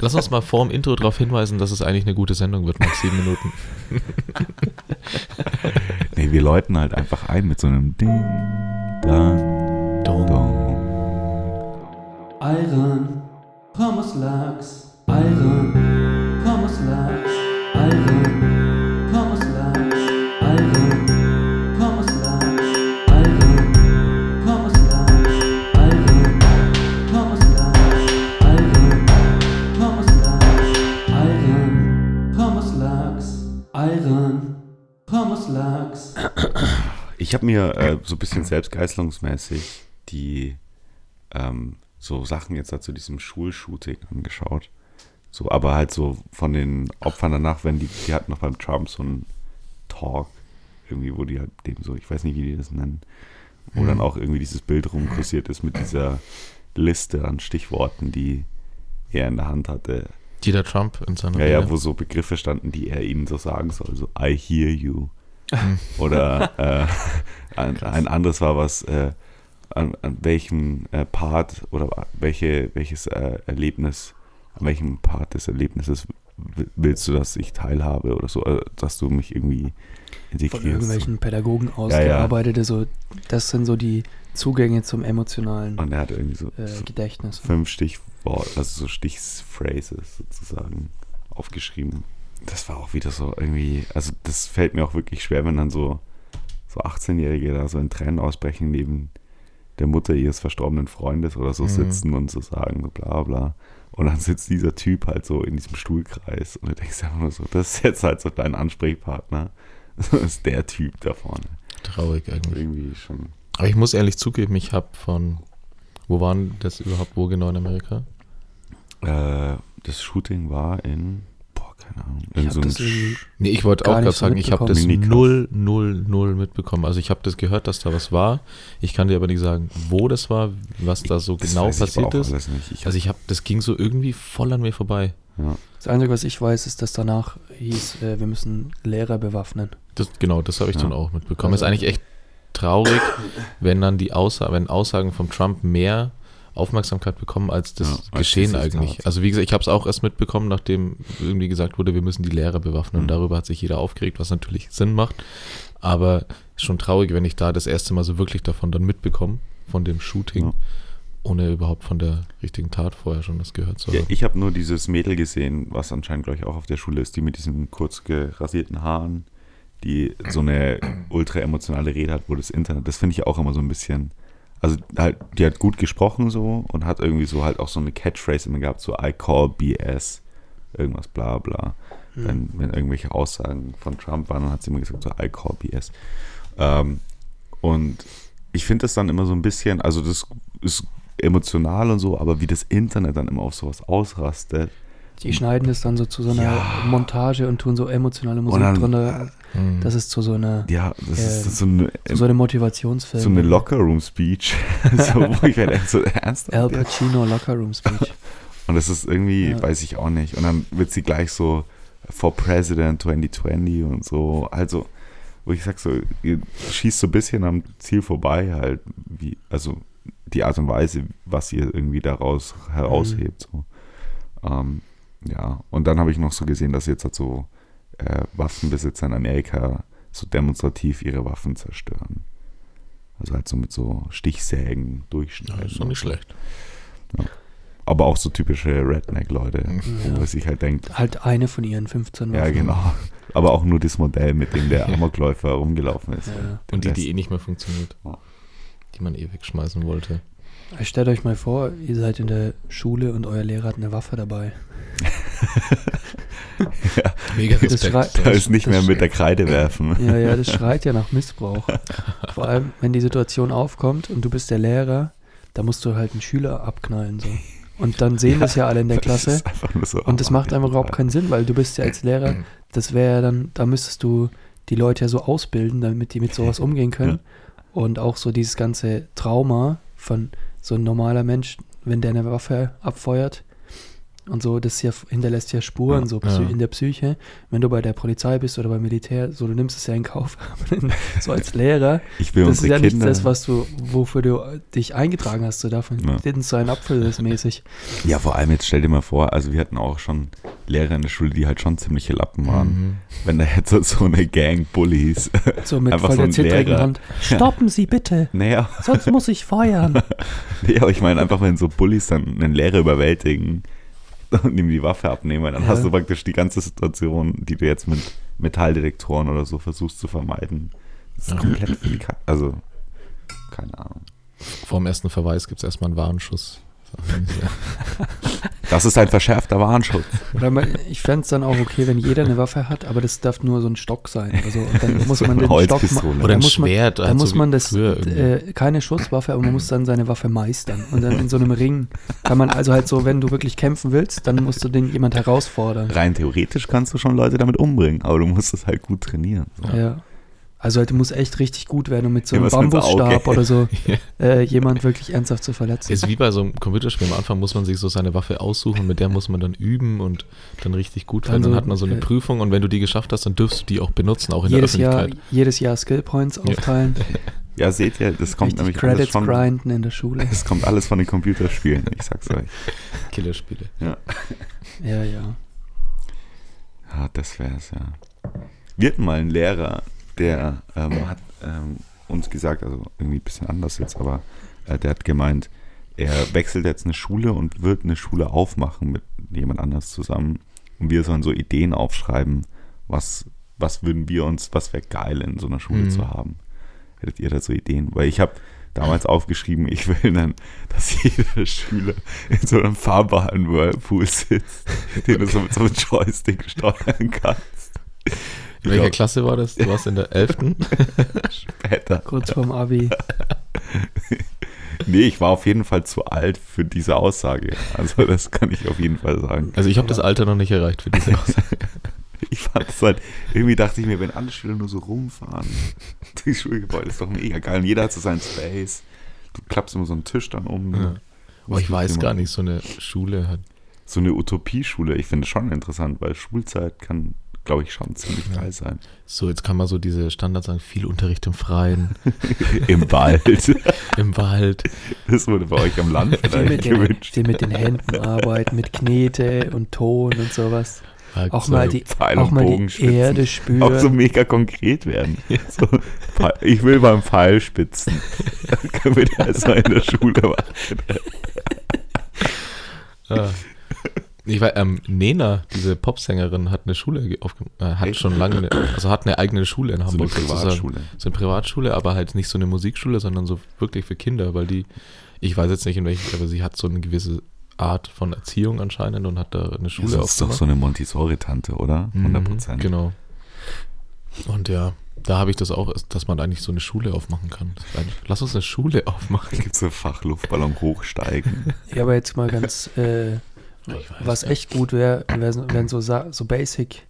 Lass uns mal vor dem Intro darauf hinweisen, dass es eigentlich eine gute Sendung wird nach sieben Minuten. nee, wir läuten halt einfach ein mit so einem Ding, Dang, Dong. Iron, Pommes Lachs, Iron, Pommes Lachs, Ich habe mir äh, so ein bisschen selbstgeißelungsmäßig die ähm, so Sachen jetzt halt zu diesem Schulshooting angeschaut. So, aber halt so von den Opfern danach, wenn die, die hatten noch beim Trump so einen Talk, irgendwie, wo die halt dem so, ich weiß nicht, wie die das nennen, wo dann auch irgendwie dieses Bild rumkursiert ist mit dieser Liste an Stichworten, die er in der Hand hatte. Die der Trump in seiner Ja, ja, Rede. wo so Begriffe standen, die er ihnen so sagen soll, so I hear you. Oder äh, ein, ein anderes war was, äh, an, an welchem äh, Part oder welche, welches äh, Erlebnis, an welchem Part des Erlebnisses willst du, dass ich teilhabe oder so, äh, dass du mich irgendwie Von integrierst. irgendwelchen Pädagogen Ja, ja. ausgearbeitete, so, das sind so die Zugänge zum emotionalen Und er hat irgendwie so, äh, Gedächtnis. fünf Stichworte, also so Stichphrases sozusagen aufgeschrieben. Das war auch wieder so irgendwie, also das fällt mir auch wirklich schwer, wenn dann so, so 18-Jährige da so in Tränen ausbrechen neben der Mutter ihres verstorbenen Freundes oder so Mhm. sitzen und so sagen, so bla bla. Und dann sitzt dieser Typ halt so in diesem Stuhlkreis und du denkst einfach nur so, das ist jetzt halt so dein Ansprechpartner. Das ist der Typ da vorne. Traurig eigentlich. Irgendwie schon. Aber ich muss ehrlich zugeben, ich habe von, wo waren das überhaupt, wo genau in Amerika? Äh, das Shooting war in, keine Ahnung, Ich so Nee, ich wollte auch gerade sagen, ich habe das null, null, null mitbekommen. Also ich habe das gehört, dass da was war. Ich kann dir aber nicht sagen, wo das war, was da so Das genau passiert ist. alles nicht. Ich Also ich habe, das ging so irgendwie voll an mir vorbei. ja. Das Einzige, was ich weiß, ist, dass danach hieß, äh, wir müssen Lehrer bewaffnen. Das, genau, das habe ich Ja. dann auch mitbekommen. Also- ist eigentlich echt traurig, wenn dann die Aussagen, wenn Aussagen von Trump mehr Aufmerksamkeit bekommen als das Ja, als Geschehen eigentlich. Also wie gesagt, ich habe es auch erst mitbekommen, nachdem irgendwie gesagt wurde, wir müssen die Lehrer bewaffnen. Und Mhm. darüber hat sich jeder aufgeregt, was natürlich Sinn macht. Aber schon traurig, wenn ich da das erste Mal so wirklich davon dann mitbekomme, von dem Shooting, Ja. ohne überhaupt von der richtigen Tat vorher schon das gehört zu haben. Ja, ich habe nur dieses Mädel gesehen, was anscheinend, glaube ich, auch auf der Schule ist, die mit diesen kurz gerasierten Haaren, die so eine ultra emotionale Rede hat, wo das Internet, das finde ich auch immer so ein bisschen, also halt, die hat gut gesprochen so und hat irgendwie so halt auch so eine Catchphrase immer gehabt, so I call BS, irgendwas bla bla. Wenn, wenn irgendwelche Aussagen von Trump waren, dann hat sie immer gesagt, so I call BS. Ähm, und ich finde das dann immer so ein bisschen, also das ist emotional und so, aber wie das Internet dann immer auf sowas ausrastet. Die schneiden das dann so zu so einer Ja. Montage und tun so emotionale Musik dann- drunter. Mhm. Das ist zu so einer, Ja, das ist Ähm, so eine, so eine Motivationsfilm. so eine Lockerroom-Speech. so, wo ich halt echt so ernst Al Pacino Locker Room Speech. Und das ist irgendwie, Ja. weiß ich auch nicht. Und dann wird sie gleich so for President 2020 und so. Also, wo ich sag so, ihr schießt so ein bisschen am Ziel vorbei halt, wie, also die Art und Weise, was ihr irgendwie daraus heraushebt. So. Ähm, ja, und dann habe ich noch so gesehen, dass jetzt halt so äh, Waffenbesitzer in Amerika so demonstrativ ihre Waffen zerstören. Also halt so mit so Stichsägen Ja, durchschneiden. ist doch nicht schlecht. Aber auch so typische Redneck-Leute, Mhm. wo Ja. man sich halt denkt, Halt eine von ihren 15 ja Waffen. genau. Aber auch nur das Modell, mit dem der Amokläufer rumgelaufen ist. Ja. Und die, die eh nicht mehr funktioniert. Ja. Die man eh wegschmeißen wollte. Stellt euch mal vor, ihr seid in der Schule und euer Lehrer hat eine Waffe dabei. Mega Das schreit- Da ist nicht Das mehr mit der Kreide werfen. Ja, ja, das schreit ja nach Missbrauch. Vor allem, wenn die Situation aufkommt und du bist der Lehrer, da musst du halt einen Schüler abknallen. So. Und dann sehen das ja alle in der Das Klasse. so Und das macht einfach überhaupt keinen Sinn, weil du bist ja als Lehrer, das wäre ja dann, da müsstest du die Leute ja so ausbilden, damit die mit sowas umgehen können. Und auch so dieses ganze Trauma von so ein normaler Mensch, wenn der eine Waffe abfeuert und so, das ja, hinterlässt ja Spuren Ja. so Ja. in der Psyche. Wenn du bei der Polizei bist oder beim Militär, so du nimmst es ja in Kauf. So als Lehrer, Ich will das ist ja nicht Kinder. das, was du, wofür du dich eingetragen hast. So davon Ja. ja. so ein Apfel ist mäßig. ja, vor allem jetzt stell dir mal vor, also wir hatten auch schon Lehrer in der Schule, die halt schon ziemliche Lappen waren. Mhm. Wenn da jetzt so, so eine Gang Bullies. So mit Einfach voll so der zittrigen. Hand. Stoppen Sie bitte, naja, sonst muss ich feuern. nee, aber ich meine einfach, wenn so Bullies dann einen Lehrer überwältigen und ihm die Waffe abnehmen, dann Ja. hast du praktisch die ganze Situation, die du jetzt mit Metalldetektoren oder so versuchst zu vermeiden. Das ist Ja. komplett für die Ka Also, keine Ahnung. Vor dem ersten Verweis gibt es erstmal einen Warnschuss. Das ist ein verschärfter Warnschutz. Ich fände es dann auch okay, wenn jeder eine Waffe hat, aber das darf nur so ein Stock sein oder so. Und dann muss man eine den Stock Oder ein muss man, Schwert. Dann halt so muss man das, äh, keine Schusswaffe, aber man muss dann seine Waffe meistern. Und dann in so einem Ring kann man, also halt so, wenn du wirklich kämpfen willst, dann musst du den jemand herausfordern. Rein theoretisch kannst du schon Leute damit umbringen, aber du musst es halt gut trainieren. So. Ja. Also halt, du musst echt richtig gut werden, um mit so einem mit Bambusstab oder so äh, jemand wirklich ernsthaft zu verletzen. Ist wie bei so einem Computerspiel. Am Anfang muss man sich so seine Waffe aussuchen, mit der muss man dann üben und dann richtig gut werden. Also, Dann hat man so eine äh, Prüfung und wenn du die geschafft hast, dann dürfst du die auch benutzen, auch in jedes, der Jahr, Öffentlichkeit. jedes Jahr Skillpoints aufteilen, Ja, seht ihr, das kommt richtig nämlich alles Credits von, grinden in der Schule. das kommt alles von den Computerspielen, ich sag's euch. Killerspiele. Ja, Ja, ja. ja das wär's, ja. Wir hatten mal einen Lehrer, der ähm, hat ähm, uns gesagt, also irgendwie ein bisschen anders jetzt, aber äh, der hat gemeint, er wechselt jetzt eine Schule und wird eine Schule aufmachen mit jemand anders zusammen. Und wir sollen so Ideen aufschreiben, was, was würden wir uns, was wäre geil in so einer Schule Mhm. zu haben. Hättet ihr da so Ideen? Weil ich habe damals aufgeschrieben, ich will dann, dass jeder Schüler in so einem fahrbaren Whirlpool sitzt, den du so mit so einem Joystick steuern kannst. In welcher Ja. Klasse war das? Du warst in der 11. Später. Kurz vorm Abi. Nee, ich war auf jeden Fall zu alt für diese Aussage. Also das kann ich auf jeden Fall sagen. Also ich habe das Alter noch nicht erreicht für diese Aussage. Ich fand es halt, irgendwie dachte ich mir, wenn alle Schüler nur so rumfahren, die Schulgebäude ist doch mega geil. Und jeder hat so seinen Space. Du klappst immer so einen Tisch dann um. Ja. Aber ich weiß Immer. gar nicht, so eine Schule hat. So eine Utopieschule, ich finde es schon interessant, weil Schulzeit kann, glaube ich, schon ziemlich Ja. geil sein. So, jetzt kann man so diese Standards sagen, viel Unterricht im Freien, Im Wald. im Wald. Das wurde bei euch am Land Viel vielleicht mit, den, gewünscht. viel mit den Händen arbeiten, mit Knete und Ton und sowas. Auch so, mal die, auch mal die. Erde Auch so spüren. mega konkret werden. So, ich will beim Pfeil spitzen. Können wir das mal in der Schule machen? Ah. Ich war, ähm, Nena, diese Popsängerin, hat eine Schule ge- aufge äh, hat Echt? schon lange, eine, also hat eine eigene Schule in So eine Hamburg sozusagen. Privatschule. So eine Privatschule, aber halt nicht so eine Musikschule, sondern so wirklich für Kinder, weil die, ich weiß jetzt nicht in welchem, aber sie hat so eine gewisse Art von Erziehung anscheinend und hat da eine Schule das ist doch aufgemacht. so eine Montessori-Tante, oder? 100 Prozent. Mhm, Genau. Und ja, da habe ich das auch, dass man eigentlich so eine Schule aufmachen kann. Lass uns eine Schule aufmachen. Gibt es so Fachluftballon hochsteigen? Ja, aber jetzt mal ganz, äh, weiß was nicht. echt gut wäre, wär, wären so, so Basic,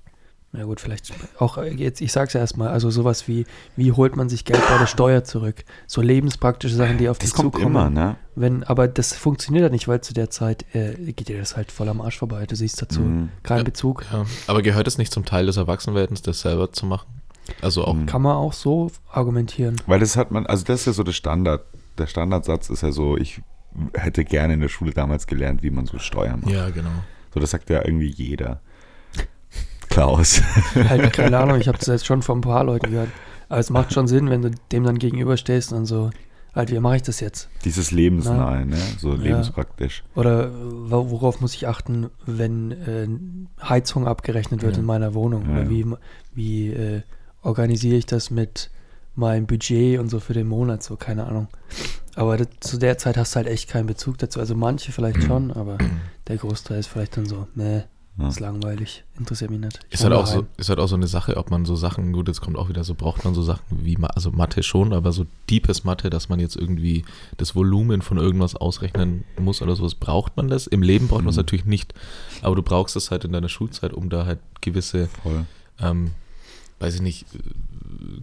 na gut, vielleicht auch jetzt, ich sag's erstmal, also sowas wie, wie holt man sich Geld bei der Steuer zurück? So lebenspraktische Sachen, die auf Das dich kommt zukommen. immer, ne? Wenn, aber das funktioniert ja nicht, weil zu der Zeit äh, geht dir das halt voll am Arsch vorbei. Du siehst dazu Mhm. keinen Ja. Bezug. Ja, aber gehört es nicht zum Teil des Erwachsenwerdens, das selber zu machen? Also auch, Mhm. Kann man auch so argumentieren. Weil das hat man, also das ist ja so der Standard. Der Standardsatz ist ja so, ich hätte gerne in der Schule damals gelernt, wie man so Steuern macht. ja, genau. So, das sagt ja irgendwie jeder. Klaus. halt, keine Ahnung, ich habe das jetzt schon von ein paar Leuten gehört. Aber es macht schon Sinn, wenn du dem dann gegenüberstehst und so, halt, wie mache ich das jetzt? Dieses Lebensnahe, ne? So Ja. lebenspraktisch. Oder wo- worauf muss ich achten, wenn äh, Heizung abgerechnet wird Ja. in meiner Wohnung? Ja, Oder wie, wie äh, organisiere ich das mit meinem Budget und so für den Monat? So, keine Ahnung. Aber das, zu der Zeit hast du halt echt keinen Bezug dazu. Also manche vielleicht schon, aber der Großteil ist vielleicht dann so, nee, Ja. ist langweilig, interessiert mich nicht. Ich Ist halt, auch so, ist halt auch so eine Sache, ob man so Sachen, gut, jetzt kommt auch wieder so, braucht man so Sachen wie, also Mathe schon, aber so deepes Mathe, dass man jetzt irgendwie das Volumen von irgendwas ausrechnen muss oder sowas, braucht man das? Im Leben braucht man es Mhm. natürlich nicht, aber du brauchst es halt in deiner Schulzeit, um da halt gewisse, ähm, weiß ich nicht,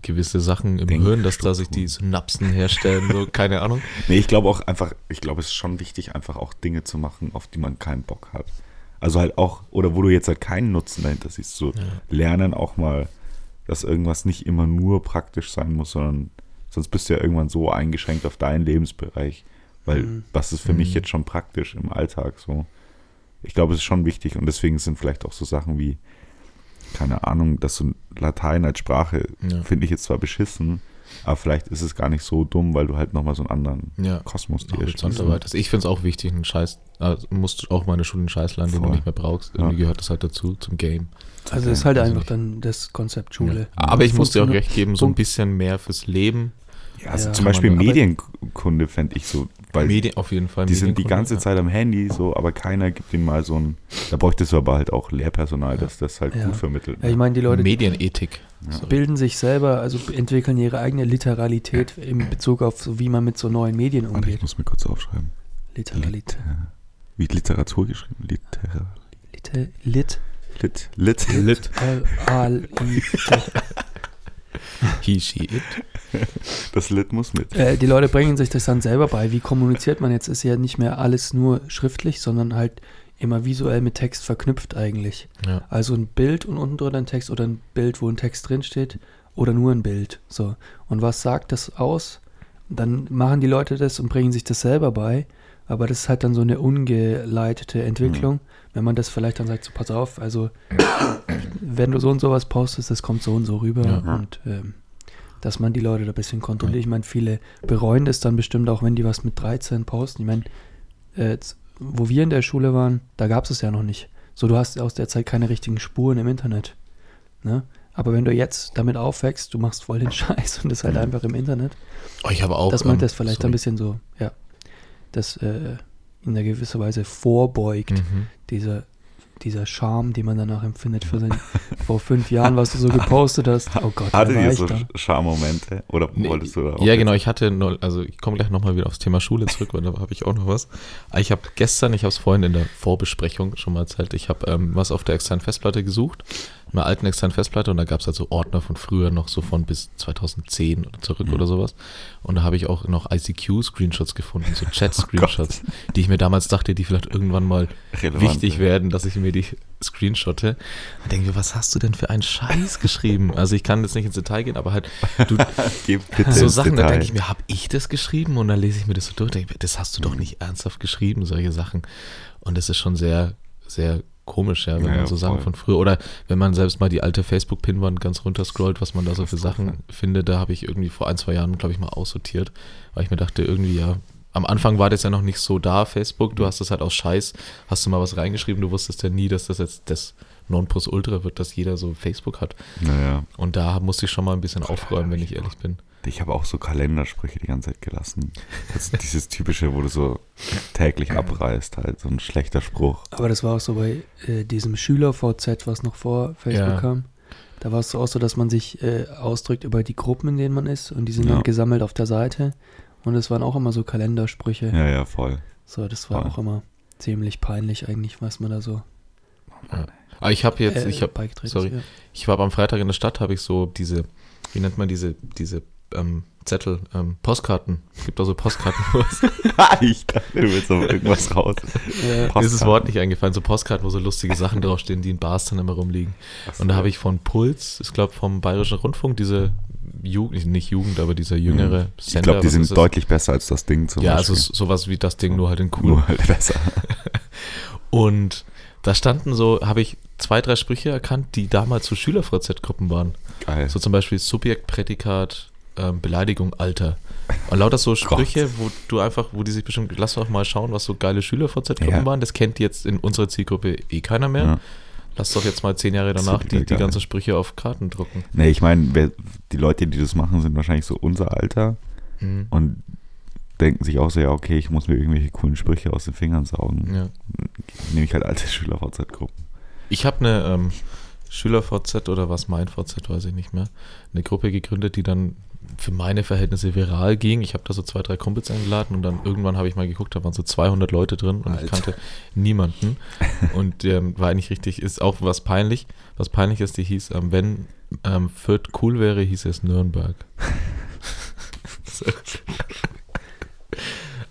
gewisse Sachen im Denk- Hirn, dass da sich die Synapsen herstellen, so, keine Ahnung. Nee, ich glaube auch einfach, ich glaube, es ist schon wichtig, einfach auch Dinge zu machen, auf die man keinen Bock hat. Also halt auch, oder wo du jetzt halt keinen Nutzen dahinter siehst. So lernen auch mal, dass irgendwas nicht immer nur praktisch sein muss, sondern sonst bist du ja irgendwann so eingeschränkt auf deinen Lebensbereich. Weil Mhm. was ist für mich Mhm. jetzt schon praktisch im Alltag so? Ich glaube, es ist schon wichtig und deswegen sind vielleicht auch so Sachen wie, keine Ahnung, dass so Latein als Sprache Ja. finde ich jetzt zwar beschissen, aber vielleicht ist es gar nicht so dumm, weil du halt nochmal so einen anderen Ja. Kosmos dir Horizont erweiterst. Ich finde es auch wichtig, einen Scheiß, also musst auch mal in der Schule einen Scheiß lernen, den du nicht mehr brauchst. Ja. Irgendwie gehört das halt dazu, zum Game. Also das ist halt Also einfach nicht. dann das Konzept Schule. Aber ich muss dir auch recht geben, so ein bisschen mehr fürs Leben. Ja, also Ja. zum Beispiel Medienkunde fände ich so, weil Medien auf jeden Fall. die sind die ganze ja. Zeit am Handy so, aber keiner gibt ihnen mal so ein, da bräuchtest du aber halt auch Lehrpersonal, dass das halt Ja. gut vermittelt. Ja, ich meine, die Leute Medienethik. Bilden sich selber, also entwickeln ihre eigene Literalität in Bezug auf, so wie man mit so neuen Medien Warte, ich umgeht. muss mir kurz aufschreiben. Literalität. Liter- Wie Literatur geschrieben? Liter Liter, lit, Lit. Lit. Lit. L, A, L, I, T. He, she, it. Das Lit muss mit. Äh, die Leute bringen sich das dann selber bei. Wie kommuniziert man jetzt? Ist ja nicht mehr alles nur schriftlich, sondern halt immer visuell mit Text verknüpft eigentlich. Ja. Also ein Bild und unten drunter ein Text oder ein Bild, wo ein Text drin steht oder nur ein Bild. So. Und was sagt das aus? Dann machen die Leute das und bringen sich das selber bei. Aber das ist halt dann so eine ungeleitete Entwicklung. Wenn man das vielleicht dann sagt, so pass auf, also wenn du so und sowas postest, das kommt so und so rüber. Ja. Und ähm, dass man die Leute da ein bisschen kontrolliert. Ich meine, viele bereuen das dann bestimmt auch, wenn die was mit 13 posten. Ich meine, äh, jetzt, wo wir in der Schule waren, da gab es es ja noch nicht. So, du hast aus der Zeit keine richtigen Spuren im Internet. Ne? Aber wenn du jetzt damit aufwächst, du machst voll den Scheiß und das halt einfach im Internet, Oh, ich habe auch. dass man ähm, das vielleicht sorry. ein bisschen so, ja, das äh, in einer gewisser Weise vorbeugt, Mhm. dieser, dieser Charme, den man danach empfindet für sein, vor fünf Jahren, was du so gepostet hast. Oh Gott, Hattet ihr ich so da. Charmomente? Oder Nee, wolltest du da auch Ja, jetzt- genau. Ich hatte, nur, also ich komme gleich nochmal wieder aufs Thema Schule zurück, weil da habe ich auch noch was. Ich habe gestern, ich habe es vorhin in der Vorbesprechung schon mal erzählt, ich habe ähm, was auf der externen Festplatte gesucht, einer alten externen Festplatte und da gab es halt so Ordner von früher noch so von bis 2010 oder zurück Mhm. oder sowas. Und da habe ich auch noch ICQ-Screenshots gefunden, so Oh Chat-Screenshots, die ich mir damals dachte, die vielleicht irgendwann mal Relevant, wichtig ja. werden, dass ich mir die screenshotte. Dann denke ich mir, was hast du denn für einen Scheiß geschrieben? Also ich kann jetzt nicht ins Detail gehen, aber halt, du, so Sachen, da denke ich mir, habe ich das geschrieben? Und dann lese ich mir das so durch, denke ich mir, das hast du doch nicht ernsthaft geschrieben, solche Sachen. Und das ist schon sehr, sehr komisch, ja, wenn Ja, man so Sachen voll. von früher, oder wenn man selbst mal die alte Facebook-Pinwand ganz runter scrollt, was man da so für Sachen findet, da habe ich irgendwie vor ein, zwei Jahren, glaube ich, mal aussortiert, weil ich mir dachte, irgendwie, ja, am Anfang war das ja noch nicht so da, Facebook, du hast das halt aus Scheiß, hast du mal was reingeschrieben, du wusstest ja nie, dass das jetzt das Nonplusultra wird, dass jeder so Facebook hat. Naja, Und da musste ich schon mal ein bisschen aufräumen, wenn ich ehrlich bin. Ich habe auch so Kalendersprüche die ganze Zeit gelassen. Das ist dieses typische, wo du so täglich abreißt, halt, so ein schlechter Spruch. Aber das war auch so bei äh, diesem Schüler-VZ, was noch vor Facebook Ja. kam. Da war es so auch so, dass man sich äh, ausdrückt über die Gruppen, in denen man ist und die sind Ja. dann gesammelt auf der Seite. Und es waren auch immer so Kalendersprüche. Ja, ja, voll. So, das war Voll. auch immer ziemlich peinlich eigentlich, was man da so Aber ich habe jetzt, äh, ich habe sorry. Ja. Ich war am Freitag in der Stadt, habe ich so diese, wie nennt man diese, diese ähm, Zettel, ähm, Postkarten. Es gibt auch so Postkarten. wo es- ich dachte, du willst auf irgendwas raus. Mir ist das Wort nicht eingefallen. So Postkarten, wo so lustige Sachen draufstehen, die in Bars dann immer rumliegen. Und da habe ich von Puls, ich glaube vom Bayerischen Rundfunk, diese Jugend, nicht Jugend, aber dieser jüngere Mhm. Ich Sender. glaube, die sind deutlich besser als das Ding zum Ja, also Beispiel. s- sowas wie das Ding, nur halt in cool. Nur halt besser. Und da standen so, habe ich zwei, drei Sprüche erkannt, die damals so Schüler-VZ-Gruppen waren. Geil. So zum Beispiel Subjekt, Prädikat, ähm, Beleidigung, Alter. Und lauter so Sprüche, wo du einfach, wo die sich bestimmt, lass doch mal schauen, was so geile Schüler-VZ-Gruppen Ja. waren. Das kennt jetzt in unserer Zielgruppe eh keiner mehr. Ja. Lass doch jetzt mal zehn Jahre danach die, die ganzen Sprüche auf Karten drucken. Nee, ich meine, die Leute, die das machen, sind wahrscheinlich so unser Alter Mhm. und denken sich auch so, ja, okay, ich muss mir irgendwelche coolen Sprüche aus den Fingern saugen. Ja. Nehme ich halt alte Schüler-VZ-Gruppen. Ich habe eine ähm, Schüler-VZ oder was mein VZ, weiß ich nicht mehr, eine Gruppe gegründet, die dann für meine Verhältnisse viral ging. Ich habe da so zwei, drei Kumpels eingeladen und dann irgendwann habe ich mal geguckt, da waren so 200 Leute drin und ich Alter. kannte niemanden. Und ähm, war eigentlich richtig, ist auch was peinlich. Was peinlich ist, die hieß, ähm, wenn ähm, Fürth cool wäre, hieß es Nürnberg. so.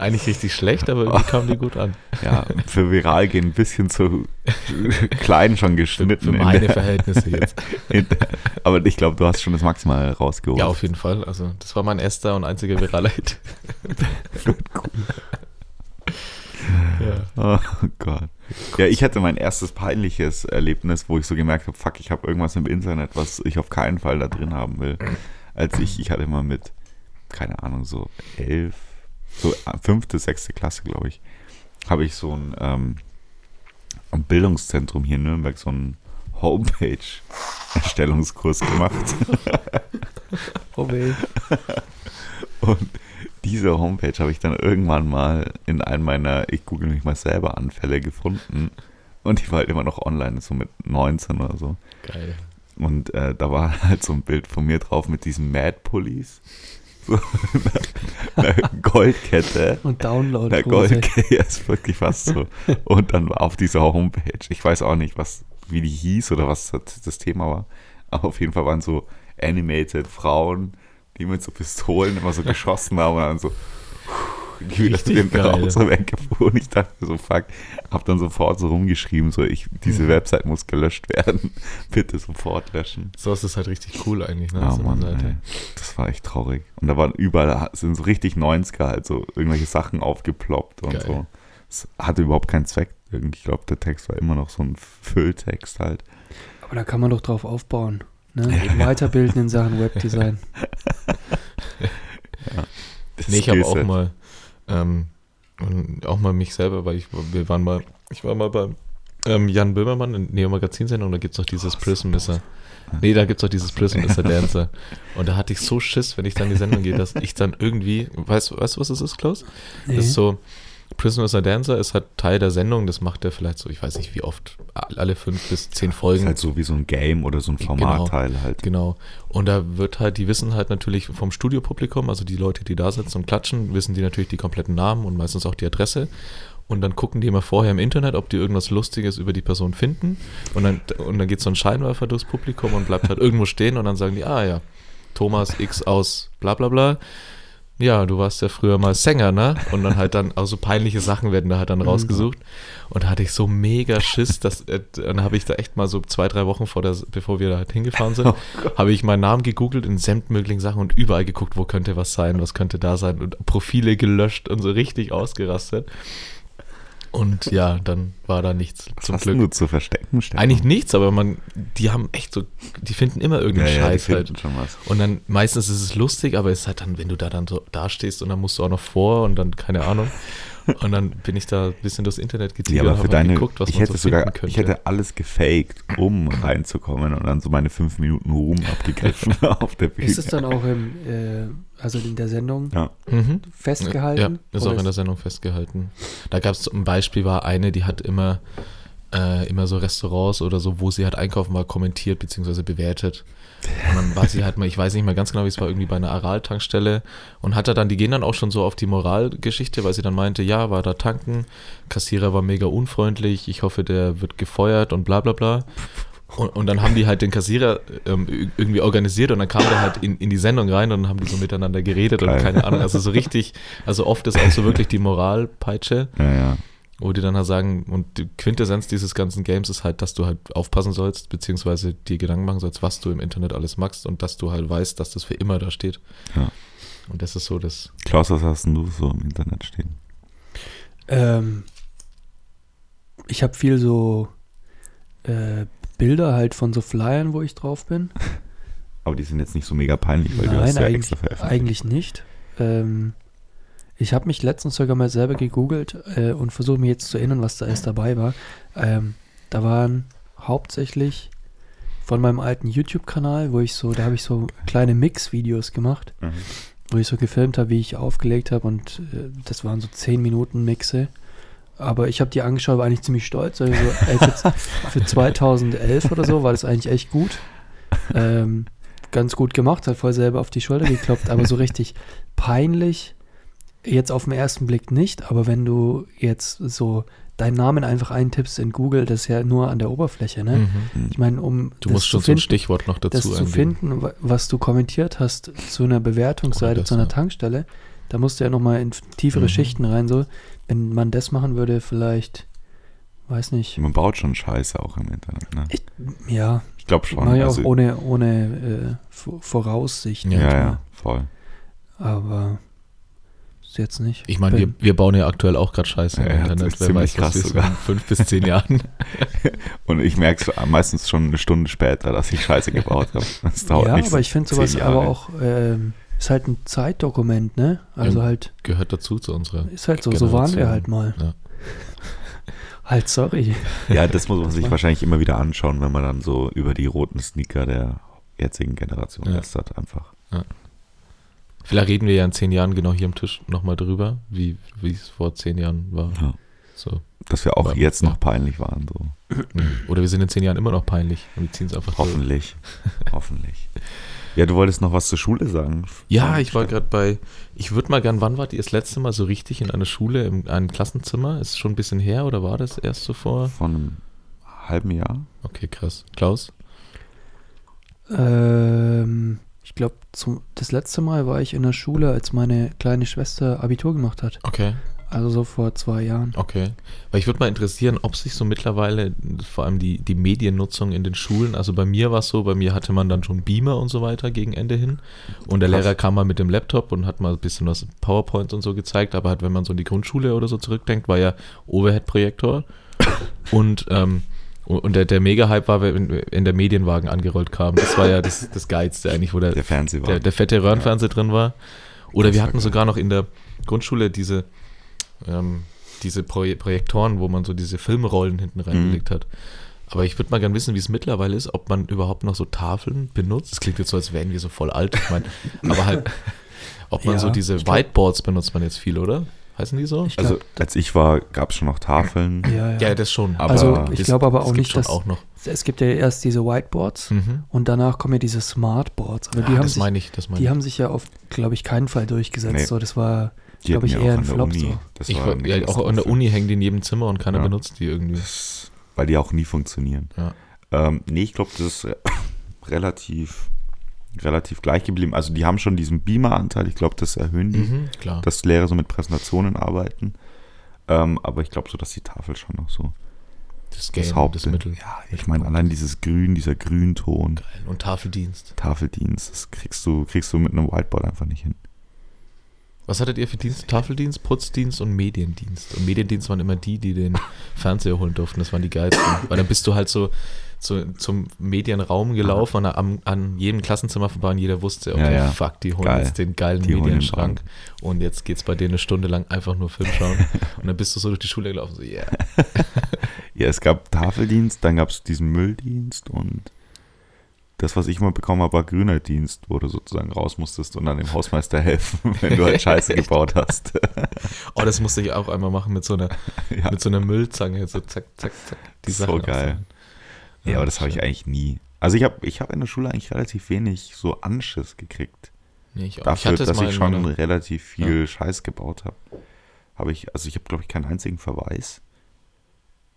Eigentlich richtig schlecht, aber irgendwie kam die gut an. Ja, für viral gehen ein bisschen zu klein schon geschnitten. Für in meine der- Verhältnisse jetzt. in, aber ich glaube, du hast schon das Maximal rausgeholt. Ja, auf jeden Fall. Also, das war mein erster und einziger viraler Hit. ja. Oh Gott. Ja, ich hatte mein erstes peinliches Erlebnis, wo ich so gemerkt habe, fuck, ich habe irgendwas im Internet, was ich auf keinen Fall da drin haben will. Als ich, ich hatte mal mit, keine Ahnung, so elf, so fünfte, sechste Klasse, glaube ich, habe ich so ein ähm, Bildungszentrum hier in Nürnberg so einen Homepage-Erstellungskurs gemacht. Oh weh. Und diese Homepage habe ich dann irgendwann mal in einem meiner, ich google mich mal selber Anfälle gefunden. Und die war halt immer noch online, so mit 19 oder so. Geil. Und äh, da war halt so ein Bild von mir drauf mit diesem Mad Police. So einer, einer Goldkette. Und Download. Der Goldkette ist wirklich fast so. Und dann auf dieser Homepage, ich weiß auch nicht, was, wie die hieß oder was das, das Thema war. Aber auf jeden Fall waren so animated Frauen, die mit so Pistolen immer so geschossen haben und dann so die wieder Richtig den so weggefuhren. Und ich dachte so, fuck, hab dann sofort so rumgeschrieben, so ich, diese Mhm. Website muss gelöscht werden. Bitte sofort löschen. So ist es halt richtig cool eigentlich, ne? Ja, so eine Mann, Seite. ey. Das war echt traurig. Und da waren überall, sind so richtig 90er halt so irgendwelche Sachen aufgeploppt und Geil. so. Es hatte überhaupt keinen Zweck. Ich glaube, der Text war immer noch so ein Fülltext halt. Aber da kann man doch drauf aufbauen. Ne? Weiterbilden in Sachen Webdesign. Das Nee, ich habe auch mal, ähm, und auch mal mich selber, weil ich, wir waren mal, ich war mal beim ähm, Jan Böhmermann in Neo Magazinsendung, da gibt es noch dieses Prism ist er. Nee, da gibt es auch dieses Prism ist er Dancer. Und da hatte ich so Schiss, wenn ich dann in die Sendung gehe, dass ich dann irgendwie, weißt, weißt du, was es ist, Klaus? Nee. Das ist so, Prism is a Dancer ist halt Teil der Sendung, das macht er vielleicht so, ich weiß nicht wie oft, alle fünf bis zehn Das Folgen. ist halt so wie so ein Game oder so ein Genau. Formatteil halt. Genau. Und da wird halt, die wissen halt natürlich vom Studiopublikum, also die Leute, die da sitzen und klatschen, wissen die natürlich die kompletten Namen und meistens auch die Adresse. Und dann gucken die immer vorher im Internet, ob die irgendwas Lustiges über die Person finden. Und dann, und dann geht so ein Scheinwerfer durchs Publikum und bleibt halt irgendwo stehen und dann sagen die, ah ja, Thomas X aus bla bla bla. Ja, du warst ja früher mal Sänger, ne? Und dann halt dann, auch so peinliche Sachen werden da halt dann rausgesucht. Und da hatte ich so mega Schiss, dass, äh, dann habe ich da echt mal so zwei, drei Wochen vor der, bevor wir da halt hingefahren sind, habe ich meinen Namen gegoogelt in sämtlichen Sachen und überall geguckt, wo könnte was sein, was könnte da sein und Profile gelöscht und so richtig ausgerastet. Und ja, dann war da nichts Was zum hast Glück. du zu verstecken, Stefan? Eigentlich nichts, aber man, die haben echt so, die finden immer ja, irgendeinen ja, Scheiß halt. schon was. Und dann meistens ist es lustig, aber es ist halt dann, wenn du da dann so dastehst und dann musst du auch noch vor und dann keine Ahnung. Und dann bin ich da ein bisschen durchs Internet Ja, getigert aber und für deine, geguckt, was ich man hätte so sogar, finden könnte. ich hätte alles gefaked, um reinzukommen und dann so meine fünf Minuten Ruhm abgegriffen auf der Bühne. Ist es dann auch im, äh, also in der Sendung ja. mhm. festgehalten? Ja, ist Oder auch in der Sendung festgehalten. Da gab es zum Beispiel war eine, die hat immer, äh, immer so Restaurants oder so, wo sie halt einkaufen war, kommentiert bzw. bewertet. Und dann war sie halt mal, ich weiß nicht mehr ganz genau, wie es war, irgendwie bei einer Aral-Tankstelle und hatte dann, die gehen dann auch schon so auf die Moralgeschichte, weil sie dann meinte, ja, war da tanken, Kassierer war mega unfreundlich, ich hoffe, der wird gefeuert und bla bla bla. Und, und dann haben die halt den Kassierer ähm, irgendwie organisiert und dann kam der halt in, in die Sendung rein und dann haben die so miteinander geredet Geil. und keine Ahnung. Also so richtig, also oft ist auch so wirklich die Moralpeitsche, Ja, ja. Wo die dann halt sagen, und die Quintessenz dieses ganzen Games ist halt, dass du halt aufpassen sollst, beziehungsweise dir Gedanken machen sollst, was du im Internet alles machst und dass du halt weißt, dass das für immer da steht. Ja. Und das ist so das. Klaus, was hast denn du so im Internet stehen? Ähm, ich habe viel so äh, Bilder halt von so Flyern, wo ich drauf bin. Aber die sind jetzt nicht so mega peinlich, weil du hast Nein, ja eigentlich, extra veröffentlicht. eigentlich nicht. Ähm, ich habe mich letztens sogar mal selber gegoogelt äh, und versuche mich jetzt zu erinnern, was da alles dabei war. Ähm, da waren hauptsächlich von meinem alten YouTube-Kanal, wo ich so, da habe ich so kleine Mix-Videos gemacht, Mhm. wo ich so gefilmt habe, wie ich aufgelegt habe und äh, das waren so 10 Minuten Mixe. Aber ich habe die angeschaut, war eigentlich ziemlich stolz. Also so, ey, für, für 2011 oder so war das eigentlich echt gut. Ähm, ganz gut gemacht, hat voll selber auf die Schulter geklopft, aber so richtig peinlich jetzt auf den ersten Blick nicht. Aber wenn du jetzt so deinen Namen einfach eintippst in Google, das ist ja nur an der Oberfläche, ne? Mhm. Ich meine, um Du das musst zu schon so ein finden, Stichwort noch dazu das zu finden, wa- was du kommentiert hast zu einer Bewertungsseite, das, zu einer ja. Tankstelle, Da musst du ja nochmal in tiefere Mhm. Schichten rein, so. Wenn man das machen würde, vielleicht, weiß nicht. Man baut schon Scheiße auch im Internet, ne? Ja, Ich glaube schon. mach ja also, auch ohne, ohne äh, Vor- Voraussicht. Ja, ja, voll. Aber ist jetzt nicht. Ich meine, wir, wir bauen ja aktuell auch gerade Scheiße im Ja, ja, Internet. das ist Wer weiß, ziemlich was wir krass so in sogar. fünf bis zehn Jahren. Und ich merke es meistens schon eine Stunde später, dass ich Scheiße gebaut habe. Das dauert ja, nicht aber ich finde sowas aber auch, ähm, ist halt ein Zeitdokument, ne? Also Ja. halt, Gehört dazu zu unserer. ist halt so, so waren wir Generation. halt mal. Ja. Halt, sorry. Ja, das muss man sich wahrscheinlich immer wieder anschauen, wenn man dann so über die roten Sneaker der jetzigen Generation Ja. lästert einfach. Vielleicht reden wir ja in zehn Jahren genau hier am Tisch nochmal drüber, wie wie es vor zehn Jahren war. Ja. So. Dass wir auch Aber- jetzt ja. noch peinlich waren. So. Oder wir sind in zehn Jahren immer noch peinlich und wir ziehen es einfach durch. Hoffentlich. Hoffentlich. Ja, du wolltest noch was zur Schule sagen. Ja, ich war gerade bei, ich würde mal gern, wann wart ihr das letzte Mal so richtig in einer Schule, in einem Klassenzimmer? Ist es schon ein bisschen her oder war das erst so vor? Von einem halben Jahr. Okay, krass. Klaus? Ähm, ich glaube, das letzte Mal war ich in der Schule, als meine kleine Schwester Abitur gemacht hat. Okay, Also so vor zwei Jahren. okay. Weil ich würde mal interessieren, ob sich so mittlerweile vor allem die, die Mediennutzung in den Schulen, also bei mir war es so, bei mir hatte man dann schon Beamer und so weiter gegen Ende hin und der Krass. Lehrer kam mal mit dem Laptop und hat mal ein bisschen was PowerPoint und so gezeigt, aber halt, wenn man so in die Grundschule oder so zurückdenkt, war ja Overhead-Projektor und ähm, und der, der Mega-Hype war, wenn in der Medienwagen angerollt kam. Das war ja das, das Geilste eigentlich, wo der, Der Fernseher war. der, der fette Röhrenfernseher drin war. Oder Das wir hatten sogar noch in der Grundschule diese, ähm, diese Proje Projektoren, wo man so diese Filmrollen hinten Mhm. reingelegt hat. Aber ich würde mal gerne wissen, wie es mittlerweile ist, ob man überhaupt noch so Tafeln benutzt. Das klingt jetzt so, als wären wir so voll alt. Ich meine, aber halt, ob man Ja, so diese Whiteboards benutzt man jetzt viel, oder? Heißen die so? Ich also, glaub, als ich war, gab es schon noch Tafeln. ja, ja. ja, das schon. Aber also ich glaube aber auch nicht, dass auch noch. es gibt ja erst diese Whiteboards Mhm. und danach kommen ja diese Smartboards. Aber die, Ah, haben, das sich, meine ich, das meine die ich. haben sich ja auf, glaube ich, keinen Fall durchgesetzt. Nee. So, das war, glaube ich, eher ein Flop. Uni. So. Das Ich war ja, auch an der. Uni hängen die in jedem Zimmer und keiner Ja. benutzt die irgendwie. Das, weil die auch nie funktionieren. Ja. Ähm, nee, ich glaube, das ist relativ, relativ gleich geblieben. Also die haben schon diesen Beamer-Anteil. Ich glaube, das erhöhen die, Mhm, klar. dass Lehrer so mit Präsentationen arbeiten. Ähm, aber ich glaube so, dass die Tafel schon noch so das das Game, Haupt das Mittel. Ja, ich meine, allein dieses Grün, dieser Grünton, Und Tafeldienst. Tafeldienst, das kriegst du, kriegst du mit einem Whiteboard einfach nicht hin. Was hattet ihr für Dienst? Tafeldienst, Putzdienst und Mediendienst. Und Mediendienst waren immer die, die den Fernseher holen durften. Das waren die geilsten. Weil dann bist du halt so, so zum Medienraum gelaufen und am, an jedem Klassenzimmer vorbei und jeder wusste, okay, Ja, ja. fuck, die holen Geil. jetzt den geilen Die Medienschrank. Und jetzt geht's bei denen eine Stunde lang einfach nur Film schauen. und dann bist du so durch die Schule gelaufen, so, yeah. Ja, es gab Tafeldienst, dann gab es diesen Mülldienst und das, was ich mal bekommen habe, war grüner Dienst, wo du sozusagen raus musstest und dann dem Hausmeister helfen, wenn du halt Scheiße gebaut hast. Oh, das musste ich auch einmal machen mit so einer, ja. mit so einer Müllzange. So zack, zack, zack. Die So Sachen geil. aussammeln. Ja, aber das habe ich eigentlich nie. Also ich habe ich hab in der Schule eigentlich relativ wenig so Anschiss gekriegt. Nee, ich, auch. Dafür, es dass ich schon meiner- relativ viel Scheiß gebaut habe. Habe ich, also ich habe glaube ich keinen einzigen Verweis.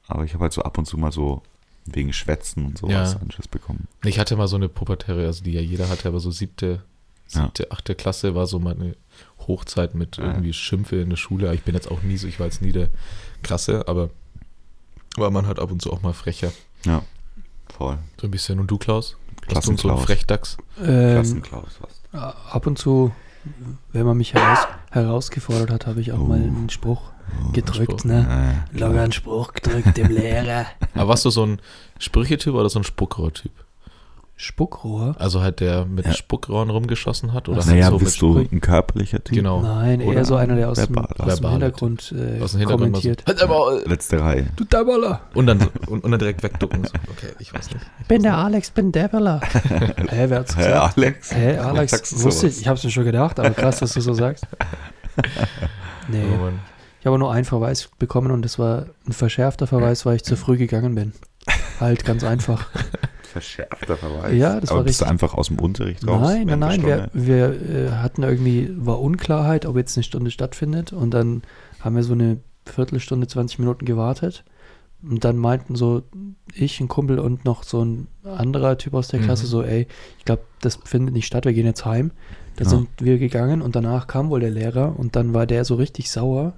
Aber ich habe halt so ab und zu mal so wegen Schwätzen und sowas Ja. Anschiss bekommen. Ich hatte mal so eine pubertäre, also die ja jeder hatte, aber so siebte, Ja. siebte, achte Klasse war so meine Hochzeit mit Ja. irgendwie Schimpfe in der Schule. Ich bin jetzt auch nie so, ich war jetzt nie der Krasse, aber war man halt ab und zu auch mal frecher. Ja, voll. So ein bisschen. Und du, Klaus? Hast du so einen Klassenklaus. Frechdachs? Ähm, Klassenklaus, was? ab und zu, wenn man mich heraus, herausgefordert hat, habe ich auch mal Uh. einen Spruch Oh, gedrückt. Spruch. Ne? Äh, Lockeren Spruch gedrückt dem Lehrer. Aber warst du so ein Sprüchetyp oder so ein Spuckrohrtyp? Spuckrohr? Also halt der mit Ja. Spuckrohren rumgeschossen hat? Oder halt naja, so bist mit du ein körperlicher Typ? Genau. Nein, Oder eher so einer, der aus dem, aus dem. Hintergrund, äh, aus dem Hintergrund mal so, kommentiert. halt einmal, Letzte Reihe. Du Dabberler. und, dann, und, und dann direkt wegducken. So. Okay, ich weiß nicht. Ich Bin weiß der Alex, bin Dabberler. Hä, wer hat's Hä, gesagt? Alex? Hä, Warum Alex, sagst du wusste ich, ich hab's mir schon gedacht, aber krass, dass du so sagst. Nee. Oh Mann. ich habe nur einen Verweis bekommen und das war ein verschärfter Verweis, weil ich zu früh gegangen bin. Halt ganz einfach. Verschärfter Verweis. Ja, das Aber war bist du richtig. einfach aus dem Unterricht raus? Nein, nein, nein, wir, wir äh, hatten irgendwie, war Unklarheit, ob jetzt eine Stunde stattfindet und dann haben wir so eine Viertelstunde, 20 Minuten gewartet und dann meinten so ich, ein Kumpel und noch so ein anderer Typ aus der Klasse Mhm. so, ey, ich glaube, das findet nicht statt, wir gehen jetzt heim. Da Ja. sind wir gegangen und danach kam wohl der Lehrer und dann war der so richtig sauer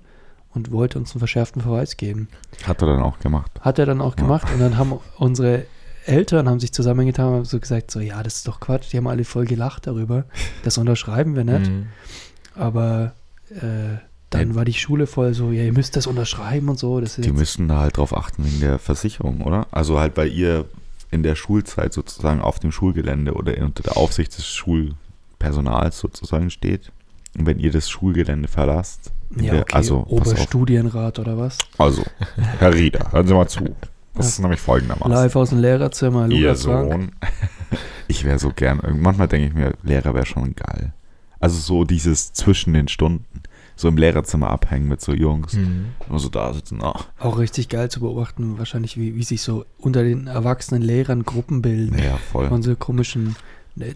und wollte uns einen verschärften Verweis geben. Hat er dann auch gemacht. Hat er dann auch Ja. gemacht und dann haben unsere Eltern haben sich zusammengetan und haben so gesagt, so ja, das ist doch Quatsch, die haben alle voll gelacht darüber. Das unterschreiben wir nicht. Mhm. Aber äh, dann war die Schule voll so, ja, ihr müsst das unterschreiben und so. Das ist Die müssten da halt drauf achten wegen der Versicherung, oder? Also halt, weil ihr in der Schulzeit sozusagen auf dem Schulgelände oder unter der Aufsicht des Schulpersonals sozusagen steht. Und wenn ihr das Schulgelände verlasst, ja, der, okay, also. Oberstudienrat oder was? also, Herr Rieder, hören Sie mal zu. Das ist nämlich folgendermaßen. Live aus dem Lehrerzimmer, Ihr Lukas Frank. Sohn. Ich wäre so gern, manchmal denke ich mir, Lehrer wäre schon geil. Also so dieses zwischen den Stunden, so im Lehrerzimmer abhängen mit so Jungs, Mhm. immer so da sitzen, ach, Auch richtig geil zu beobachten, wahrscheinlich, wie, wie sich so unter den erwachsenen Lehrern Gruppen bilden. naja, voll. Von so komischen,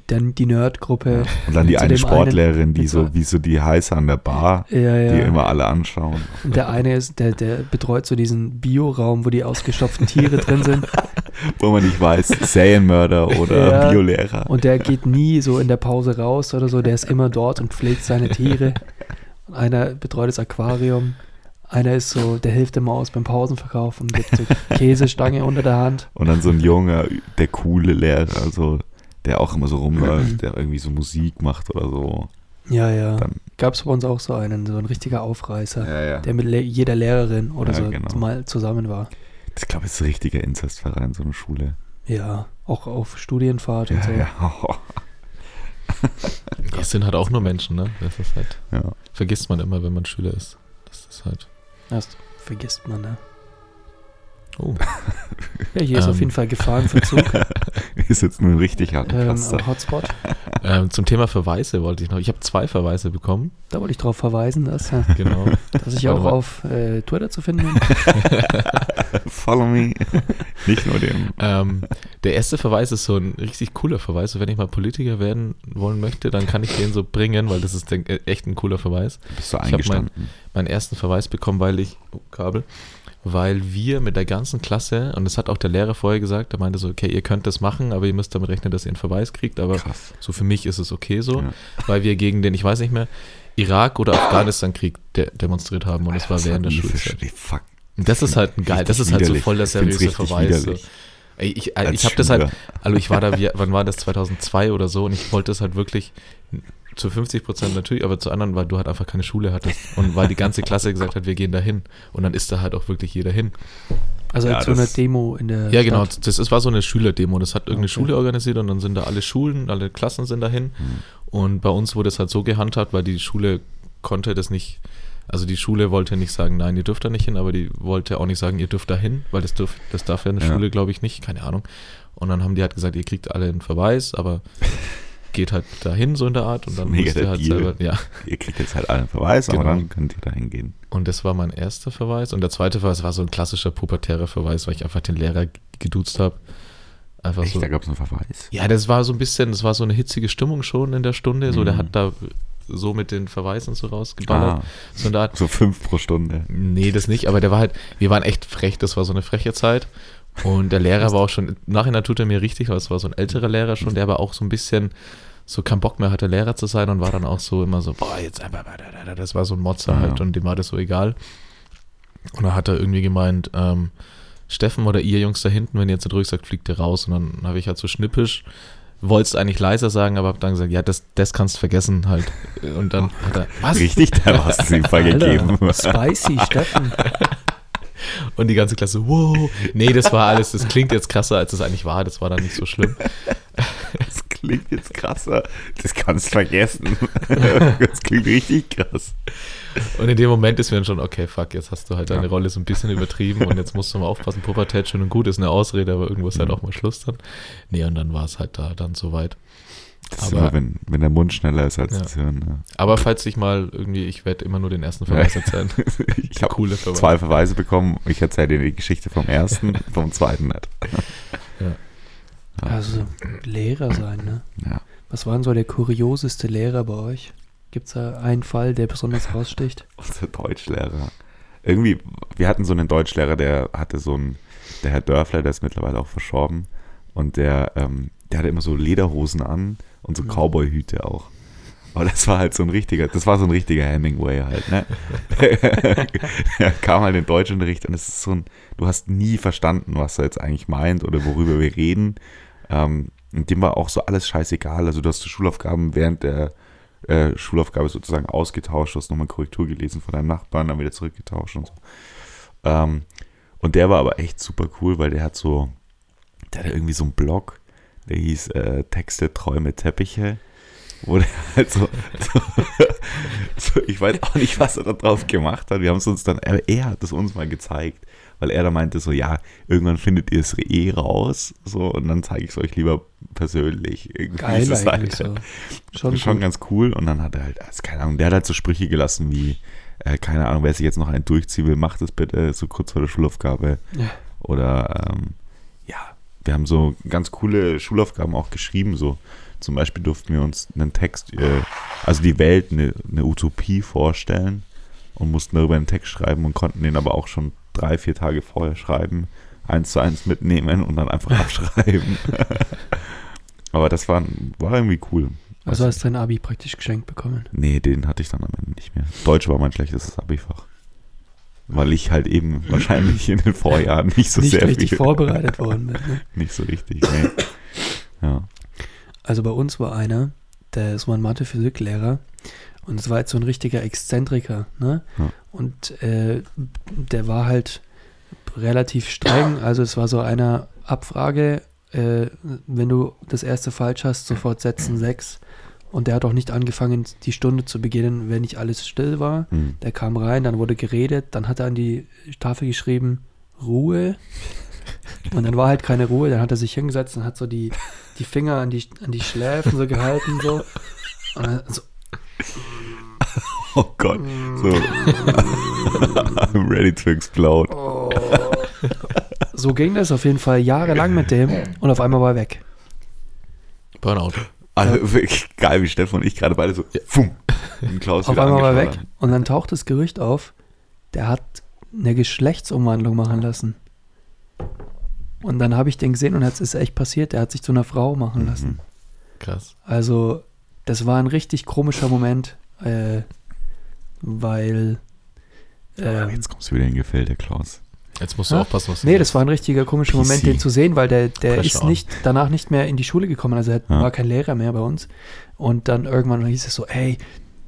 dann die Nerdgruppe. Und dann die eine Sportlehrerin, die so wie so die heiße an der Bar, Ja, ja. die immer alle anschauen. Und der eine ist, der, der betreut so diesen Bioraum, wo die ausgestopften Tiere drin sind. Wo man nicht weiß, Serienmörder oder Ja. Biolehrer. Und der geht nie so in der Pause raus oder so. Der ist immer dort und pflegt seine Tiere. Und einer betreut das Aquarium. Einer ist so, der hilft immer aus beim Pausenverkauf und gibt so Käsestange unter der Hand. Und dann so ein junger, der coole Lehrer, also der auch immer so rumläuft, der irgendwie so Musik macht oder so. Ja, ja. Dann, Gab es bei uns auch so einen, so ein richtiger Aufreißer, ja, ja. der mit le jeder Lehrerin oder Ja, so genau. mal zusammen war. Ich glaube, es ist ein richtiger Inzestverein, so eine Schule. Ja, auch auf Studienfahrt und Ja, so. ja. Es sind halt auch nur Menschen, ne? Das ist halt, ja. vergisst man immer, wenn man Schüler ist. Das ist halt. Das vergisst man, ne? Oh. Ja, hier ist Ähm. auf jeden Fall Gefahrenverzug Ist jetzt nur ein richtig harter ähm, Hotspot. ähm, zum Thema Verweise wollte ich noch. Ich habe zwei Verweise bekommen. Da wollte ich darauf verweisen, dass, ja, Genau. dass ich Warte auch mal. auf äh, Twitter zu finden bin. Follow me. Nicht nur dem. ähm, der erste Verweis ist so ein richtig cooler Verweis. Wenn ich mal Politiker werden wollen möchte, dann kann ich den so bringen, weil das ist äh, echt ein cooler Verweis. Bist du hab mein- eingestanden? meinen ersten Verweis bekommen, weil ich, oh, Kabel, weil wir mit der ganzen Klasse, und das hat auch der Lehrer vorher gesagt, der meinte so, okay, ihr könnt das machen, aber ihr müsst damit rechnen, dass ihr einen Verweis kriegt, aber Krass. so für mich ist es okay so, Ja. weil wir gegen den, ich weiß nicht mehr, Irak- oder Afghanistan-Krieg de demonstriert haben und es war während der Schulzeit. Fuck. Das ist halt ein geil, das ist halt so voll der seriöse Verweis. So. Ey, ich äh, ich habe das halt, also ich war da, wie, wann war das, 2002 oder so und ich wollte das halt wirklich zu 50 Prozent natürlich, aber zu anderen, weil du halt einfach keine Schule hattest und weil die ganze Klasse gesagt hat, wir gehen da hin und dann ist da halt auch wirklich jeder hin. Also Ja, zu einer das- Demo in der Ja, genau, Stadt. das ist, war so eine Schülerdemo, das hat irgendeine Okay. Schule organisiert und dann sind da alle Schulen, alle Klassen sind dahin Hm. und bei uns wurde es halt so gehandhabt, weil die Schule konnte das nicht, also die Schule wollte nicht sagen, nein, ihr dürft da nicht hin, aber die wollte auch nicht sagen, ihr dürft da hin, weil das, dürf, das darf ja eine Ja. Schule, glaube ich, nicht, keine Ahnung. Und dann haben die halt gesagt, ihr kriegt alle einen Verweis, aber geht halt dahin so in der Art und dann müsst ihr halt Deal. selber, ja. Ihr kriegt jetzt halt einen Verweis, aber Genau. dann könnt ihr da hingehen. Und das war mein erster Verweis. Und der zweite Verweis war so ein klassischer pubertärer Verweis, weil ich einfach den Lehrer geduzt habe. Einfach Echt, so. da gab es einen Verweis. Ja, das war so ein bisschen, das war so eine hitzige Stimmung schon in der Stunde. So, der Mhm. hat da so mit den Verweisen so rausgeballert. Ah, So so fünf pro Stunde. Nee, das nicht, aber der war halt, wir waren echt frech, das war so eine freche Zeit. Und der Lehrer war auch schon, im Nachhinein tut er mir richtig, weil es war so ein älterer Lehrer schon, der aber auch so ein bisschen so keinen Bock mehr hatte, Lehrer zu sein und war dann auch so immer so, boah, jetzt einfach, das war so ein Motzer halt ja. und dem war das so egal. Und dann hat er irgendwie gemeint, ähm, Steffen oder ihr Jungs da hinten, wenn ihr jetzt nicht ruhig sagt, fliegt ihr raus. Und dann habe ich halt so schnippisch, wolltest eigentlich leiser sagen, aber habe dann gesagt, ja, das, das kannst vergessen halt. Und dann hat er, was? Richtig, da hast du ihm vergegeben. Spicy, Steffen. Und die ganze Klasse, wow. Nee, das war alles, das klingt jetzt krasser, als es eigentlich war. Das war dann nicht so schlimm. Das klingt jetzt krasser. Das kannst du vergessen. Das klingt richtig krass. Und in dem Moment ist mir dann schon, okay, fuck, jetzt hast du halt deine Ja. Rolle so ein bisschen übertrieben und jetzt musst du mal aufpassen. Pubertät schön und gut ist eine Ausrede, aber irgendwo ist halt Mhm. auch mal Schluss dann. Nee, und dann war es halt da dann soweit. Das ist Aber- immer, wenn, wenn der Mund schneller ist als Ja. das Hirn. Ne? Aber falls ich mal irgendwie, ich werde immer nur den ersten Verweis erzählen. Ich habe Coole Verweis. zwei Verweise bekommen. Ich erzähle dir die Geschichte vom ersten, vom zweiten nicht. Ja. Ja. Also Lehrer sein, ne? ja. Was war denn so der kurioseste Lehrer bei euch? Gibt es da einen Fall, der besonders raussticht? Unser Deutschlehrer. Irgendwie, wir hatten so einen Deutschlehrer, der hatte so einen, der Herr Dörfler, der ist mittlerweile auch verstorben. Und der, ähm, der hatte immer so Lederhosen an und so Cowboy-Hüte auch. Aber das war halt so ein richtiger, das war so ein richtiger Hemingway halt, ne? er kam halt in Deutschunterricht und es ist so ein, du hast nie verstanden, was er jetzt eigentlich meint oder worüber wir reden. Ähm, und dem war auch so alles scheißegal. Also du hast die Schulaufgaben während der äh, Schulaufgabe sozusagen ausgetauscht, du hast nochmal Korrektur gelesen von deinem Nachbarn, dann wieder zurückgetauscht und so. Ähm, und der war aber echt super cool, weil der hat so, der hatte irgendwie so einen Blog, der hieß äh, Texte, Träume, Teppiche. Wo der halt so, so, so, ich weiß auch nicht, was er da drauf gemacht hat. Wir haben es uns dann, er, er hat es uns mal gezeigt, weil er da meinte so, ja, irgendwann findet ihr es eh raus, so, und dann zeige ich es euch lieber persönlich. Irgendwie Geil ist halt, so. Schon, schon ganz cool. Und dann hat er halt, also keine Ahnung, der hat halt so Sprüche gelassen wie, äh, keine Ahnung, wer sich jetzt noch einen durchziehen will, macht es bitte, so kurz vor der Schulaufgabe. Ja. Oder, ähm, wir haben so ganz coole Schulaufgaben auch geschrieben, so. Zum Beispiel durften wir uns einen Text, äh, also die Welt, eine, eine Utopie vorstellen und mussten darüber einen Text schreiben und konnten den aber auch schon drei, vier Tage vorher schreiben, eins zu eins mitnehmen und dann einfach abschreiben. aber das war, war irgendwie cool. Also hast du dein Abi praktisch geschenkt bekommen. Nee, den hatte ich dann am Ende nicht mehr. Deutsch war mein schlechtestes Abifach. Weil ich halt eben wahrscheinlich in den Vorjahren nicht so Nicht sehr richtig viel, vorbereitet worden bin. Ne? nicht so richtig. Nee. Ja. Also bei uns war einer, der ist war ein Mathe-Physiklehrer und es war jetzt so ein richtiger Exzentriker, ne? Ja. Und äh, der war halt relativ streng, also es war so eine Abfrage, äh, wenn du das erste falsch hast, sofort setzen sechs. Und der hat auch nicht angefangen, die Stunde zu beginnen, wenn nicht alles still war. Hm. Der kam rein, dann wurde geredet, dann hat er an die Tafel geschrieben, Ruhe. Und dann war halt keine Ruhe, dann hat er sich hingesetzt und hat so die, die Finger an die, an die Schläfen so gehalten, so. Und dann so, Oh Gott. So. I'm ready to explode. oh. so ging das auf jeden Fall jahrelang mit dem und auf einmal war er weg. Burnout. Also wirklich geil, wie Stefan und ich gerade beide so, fumm, den Klaus Auf einmal war er weg und dann taucht das Gerücht auf, der hat eine Geschlechtsumwandlung machen lassen. Und dann habe ich den gesehen und es ist echt passiert, der hat sich zu einer Frau machen lassen. Mhm. Krass. Also, das war ein richtig komischer Moment, äh, weil. Ähm, Jetzt kommst du wieder in Gefällt, der Klaus. Jetzt musst du Hä? aufpassen, was du nee, das war ein richtiger komischer Moment, PC. den zu sehen, weil der, der Pressure ist nicht, danach nicht mehr in die Schule gekommen. Also, er Ja. war kein Lehrer mehr bei uns. Und dann irgendwann hieß es so: ey,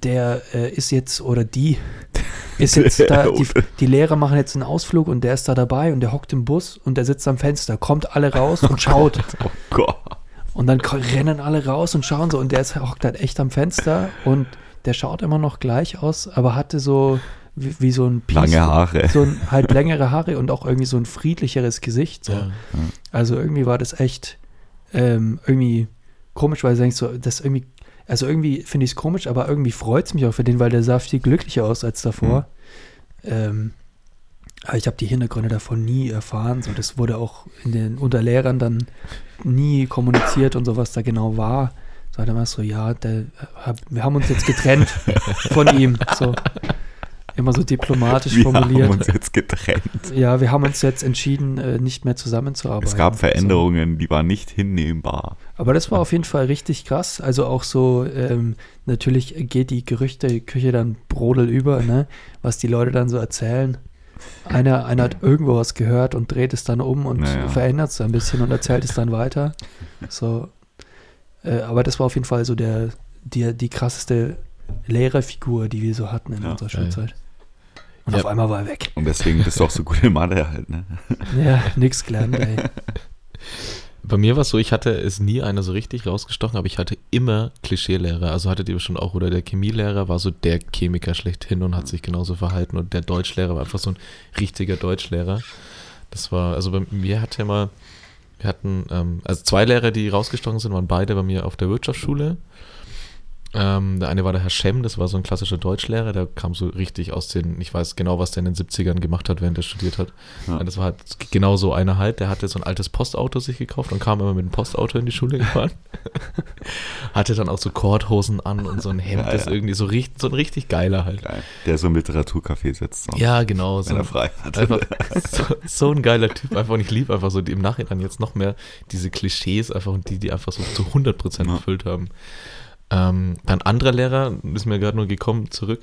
der äh, ist jetzt, oder die ist jetzt da, die, die Lehrer machen jetzt einen Ausflug und der ist da dabei und der hockt im Bus und der sitzt am Fenster, kommt alle raus und schaut. Oh Gott. Und dann rennen alle raus und schauen so und der ist, hockt halt echt am Fenster und der schaut immer noch gleich aus, aber hatte so wie, wie so ein Piece- Lange Haare. So ein, halt längere Haare und auch irgendwie so ein friedlicheres Gesicht. So. Ja. Also irgendwie war das echt ähm, irgendwie komisch, weil du denkst so, das irgendwie, also irgendwie finde ich es komisch, aber irgendwie freut es mich auch für den, weil der sah viel glücklicher aus als davor. Ähm, aber ich habe die Hintergründe davon nie erfahren. So, das wurde auch in den unter Lehrern dann nie kommuniziert und so, was da genau war. So hat er immer so, ja, der, hab, wir haben uns jetzt getrennt von ihm. So immer so diplomatisch Wir haben formuliert. uns jetzt getrennt. Ja, wir haben uns jetzt entschieden, äh, nicht mehr zusammenzuarbeiten. Es gab So. Veränderungen, die waren nicht hinnehmbar. Aber das war auf jeden Fall richtig krass. Also auch so, ähm, natürlich geht die Gerüchteküche dann brodel über, ne? was die Leute dann so erzählen. Einer, einer hat irgendwo was gehört und dreht es dann um und Naja. verändert es ein bisschen und erzählt es dann weiter. So, äh, aber das war auf jeden Fall so der, die, die krasseste Lehrerfigur, die wir so hatten in Ja, unserer geil. Schulzeit. Und Ja. auf einmal war er weg. Und deswegen bist du auch so gut in Mathe halt, ne? Ja, nix gelernt, ey. Bei mir war es so, ich hatte es nie einer so richtig rausgestochen, aber ich hatte immer Klischeelehrer. Also hattet ihr bestimmt auch, oder der Chemielehrer war so der Chemiker schlechthin und hat sich genauso verhalten und der Deutschlehrer war einfach so ein richtiger Deutschlehrer. Das war, also bei mir hatte immer, wir hatten, ähm, also zwei Lehrer, die rausgestochen sind, waren beide bei mir auf der Wirtschaftsschule. Ähm, der eine war der Herr Schemm, das war so ein klassischer Deutschlehrer, der kam so richtig aus den, ich weiß genau, was der in den 70ern gemacht hat, während er studiert hat. Ja. Das war halt genau so einer halt, der hatte so ein altes Postauto sich gekauft und kam immer mit dem Postauto in die Schule gefahren. hatte dann auch so Korthosen an und so ein Hemd, Ja, das ja. irgendwie so, richtig, so ein richtig geiler halt. Geil. Der so im Literaturcafé sitzt. So, Ja, genau. So Wenn er ein, frei hat. einfach so, so ein geiler Typ einfach und ich liebe einfach so die, im Nachhinein jetzt noch mehr diese Klischees einfach und die, die einfach so zu 100% Ja. erfüllt haben. Ähm, dann anderer Lehrer, ist mir gerade nur gekommen zurück,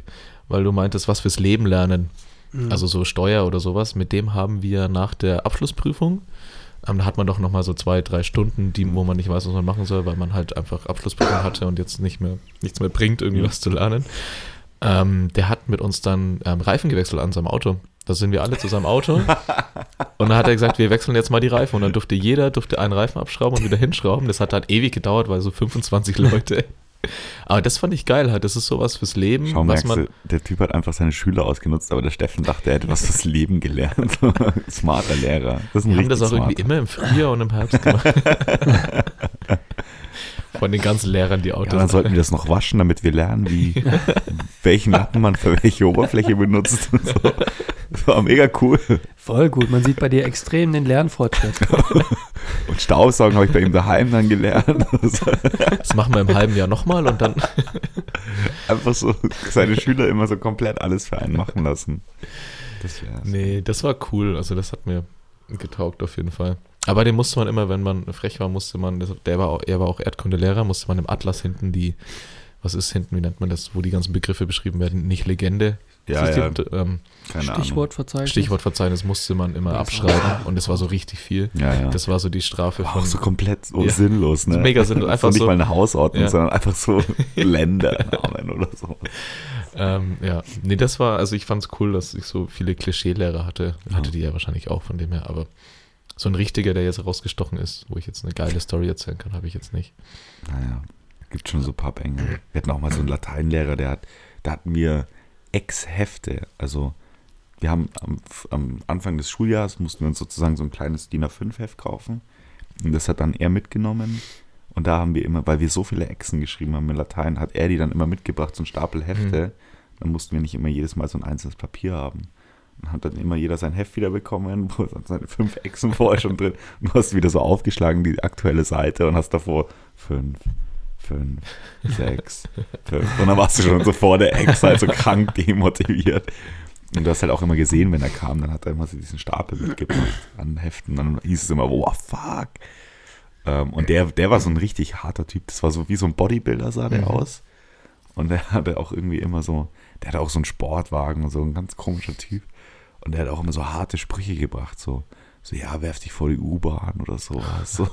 weil du meintest, was fürs Leben lernen. Mhm. also so Steuer oder sowas, mit dem haben wir nach der Abschlussprüfung, ähm, da hat man doch nochmal so zwei, drei Stunden, die, wo man nicht weiß, was man machen soll, weil man halt einfach Abschlussprüfung hatte und jetzt nicht mehr, nichts mehr bringt, irgendwie was zu lernen. Ähm, der hat mit uns dann ähm, Reifen gewechselt an seinem Auto. Da sind wir alle zu seinem Auto. und dann hat er gesagt, wir wechseln jetzt mal die Reifen. Und dann durfte jeder durfte einen Reifen abschrauben und wieder hinschrauben. Das hat dann ewig gedauert, weil so 25 Leute. Aber das fand ich geil halt. Das ist sowas fürs Leben, Schau, was man. du, der Typ hat einfach seine Schüler ausgenutzt, aber der Steffen dachte, er hätte was fürs Leben gelernt. Smarter Lehrer. Das ist ein Wir haben das auch richtig irgendwie smarter. immer im Frühjahr und im Herbst gemacht. Von den ganzen Lehrern die Ja, Autos. dann sollten wir das noch waschen, damit wir lernen, wie welchen Lappen man für welche Oberfläche benutzt. Und so. Das war mega cool. Voll gut. Man sieht bei dir extrem den Lernfortschritt. Und Staubsaugen habe ich bei ihm daheim dann gelernt. das machen wir im halben Jahr nochmal und dann. Einfach so seine Schüler immer so komplett alles für einen machen lassen. Das wär's. Nee, das war cool. Also das hat mir getaugt auf jeden Fall. Aber den musste man immer, wenn man frech war, musste man, der war auch, er war auch Erdkundelehrer, musste man im Atlas hinten die, was ist hinten, wie nennt man das, wo die ganzen Begriffe beschrieben werden, nicht Legende. Ja, Das ja, ähm, keine Ahnung. Stichwortverzeichnis. Stichwortverzeichnis musste man immer abschreiben und das war so richtig viel. Ja, ja. Das war so die Strafe auch von. so komplett so Ja. sinnlos, ne? Mega sinnlos, einfach so nicht so- mal eine Hausordnung, Ja. sondern einfach so Ländernamen oder so. Ähm, ja, nee, das war, also ich fand es cool, dass ich so viele Klischeelehrer hatte. Ja. Hatte die ja wahrscheinlich auch von dem her, aber so ein richtiger, der jetzt rausgestochen ist, wo ich jetzt eine geile Story erzählen kann, habe ich jetzt nicht. Naja, gibt schon so ein paar Bänge. Wir hatten auch mal so einen Lateinlehrer, der hat, da hatten wir Ex-Hefte. Also wir haben am, am Anfang des Schuljahres mussten wir uns sozusagen so ein kleines DIN A5-Heft kaufen. Und das hat dann er mitgenommen. Und da haben wir immer, weil wir so viele Exen geschrieben haben in Latein, hat er die dann immer mitgebracht, so ein Stapel Hefte. Dann mussten wir nicht immer jedes Mal so ein einzelnes Papier haben. Dann hat dann immer jeder sein Heft wieder bekommen, wo seine fünf Echsen vorher schon drin. Und du hast wieder so aufgeschlagen, die aktuelle Seite und hast davor fünf, fünf, sechs, fünf. Und dann warst du schon so vor der Ex halt so krank demotiviert. Und du hast halt auch immer gesehen, wenn er kam, dann hat er immer so diesen Stapel mitgebracht an Heften. Dann hieß es immer, wow, fuck. Ähm, und der, der war so ein richtig harter Typ. Das war so wie so ein Bodybuilder, sah der Mhm. aus. Und der hatte auch irgendwie immer so, der hatte auch so einen Sportwagen und so ein ganz komischer Typ. Und der hat auch immer so harte Sprüche gebracht, so, so ja, werf dich vor die U-Bahn oder sowas. So.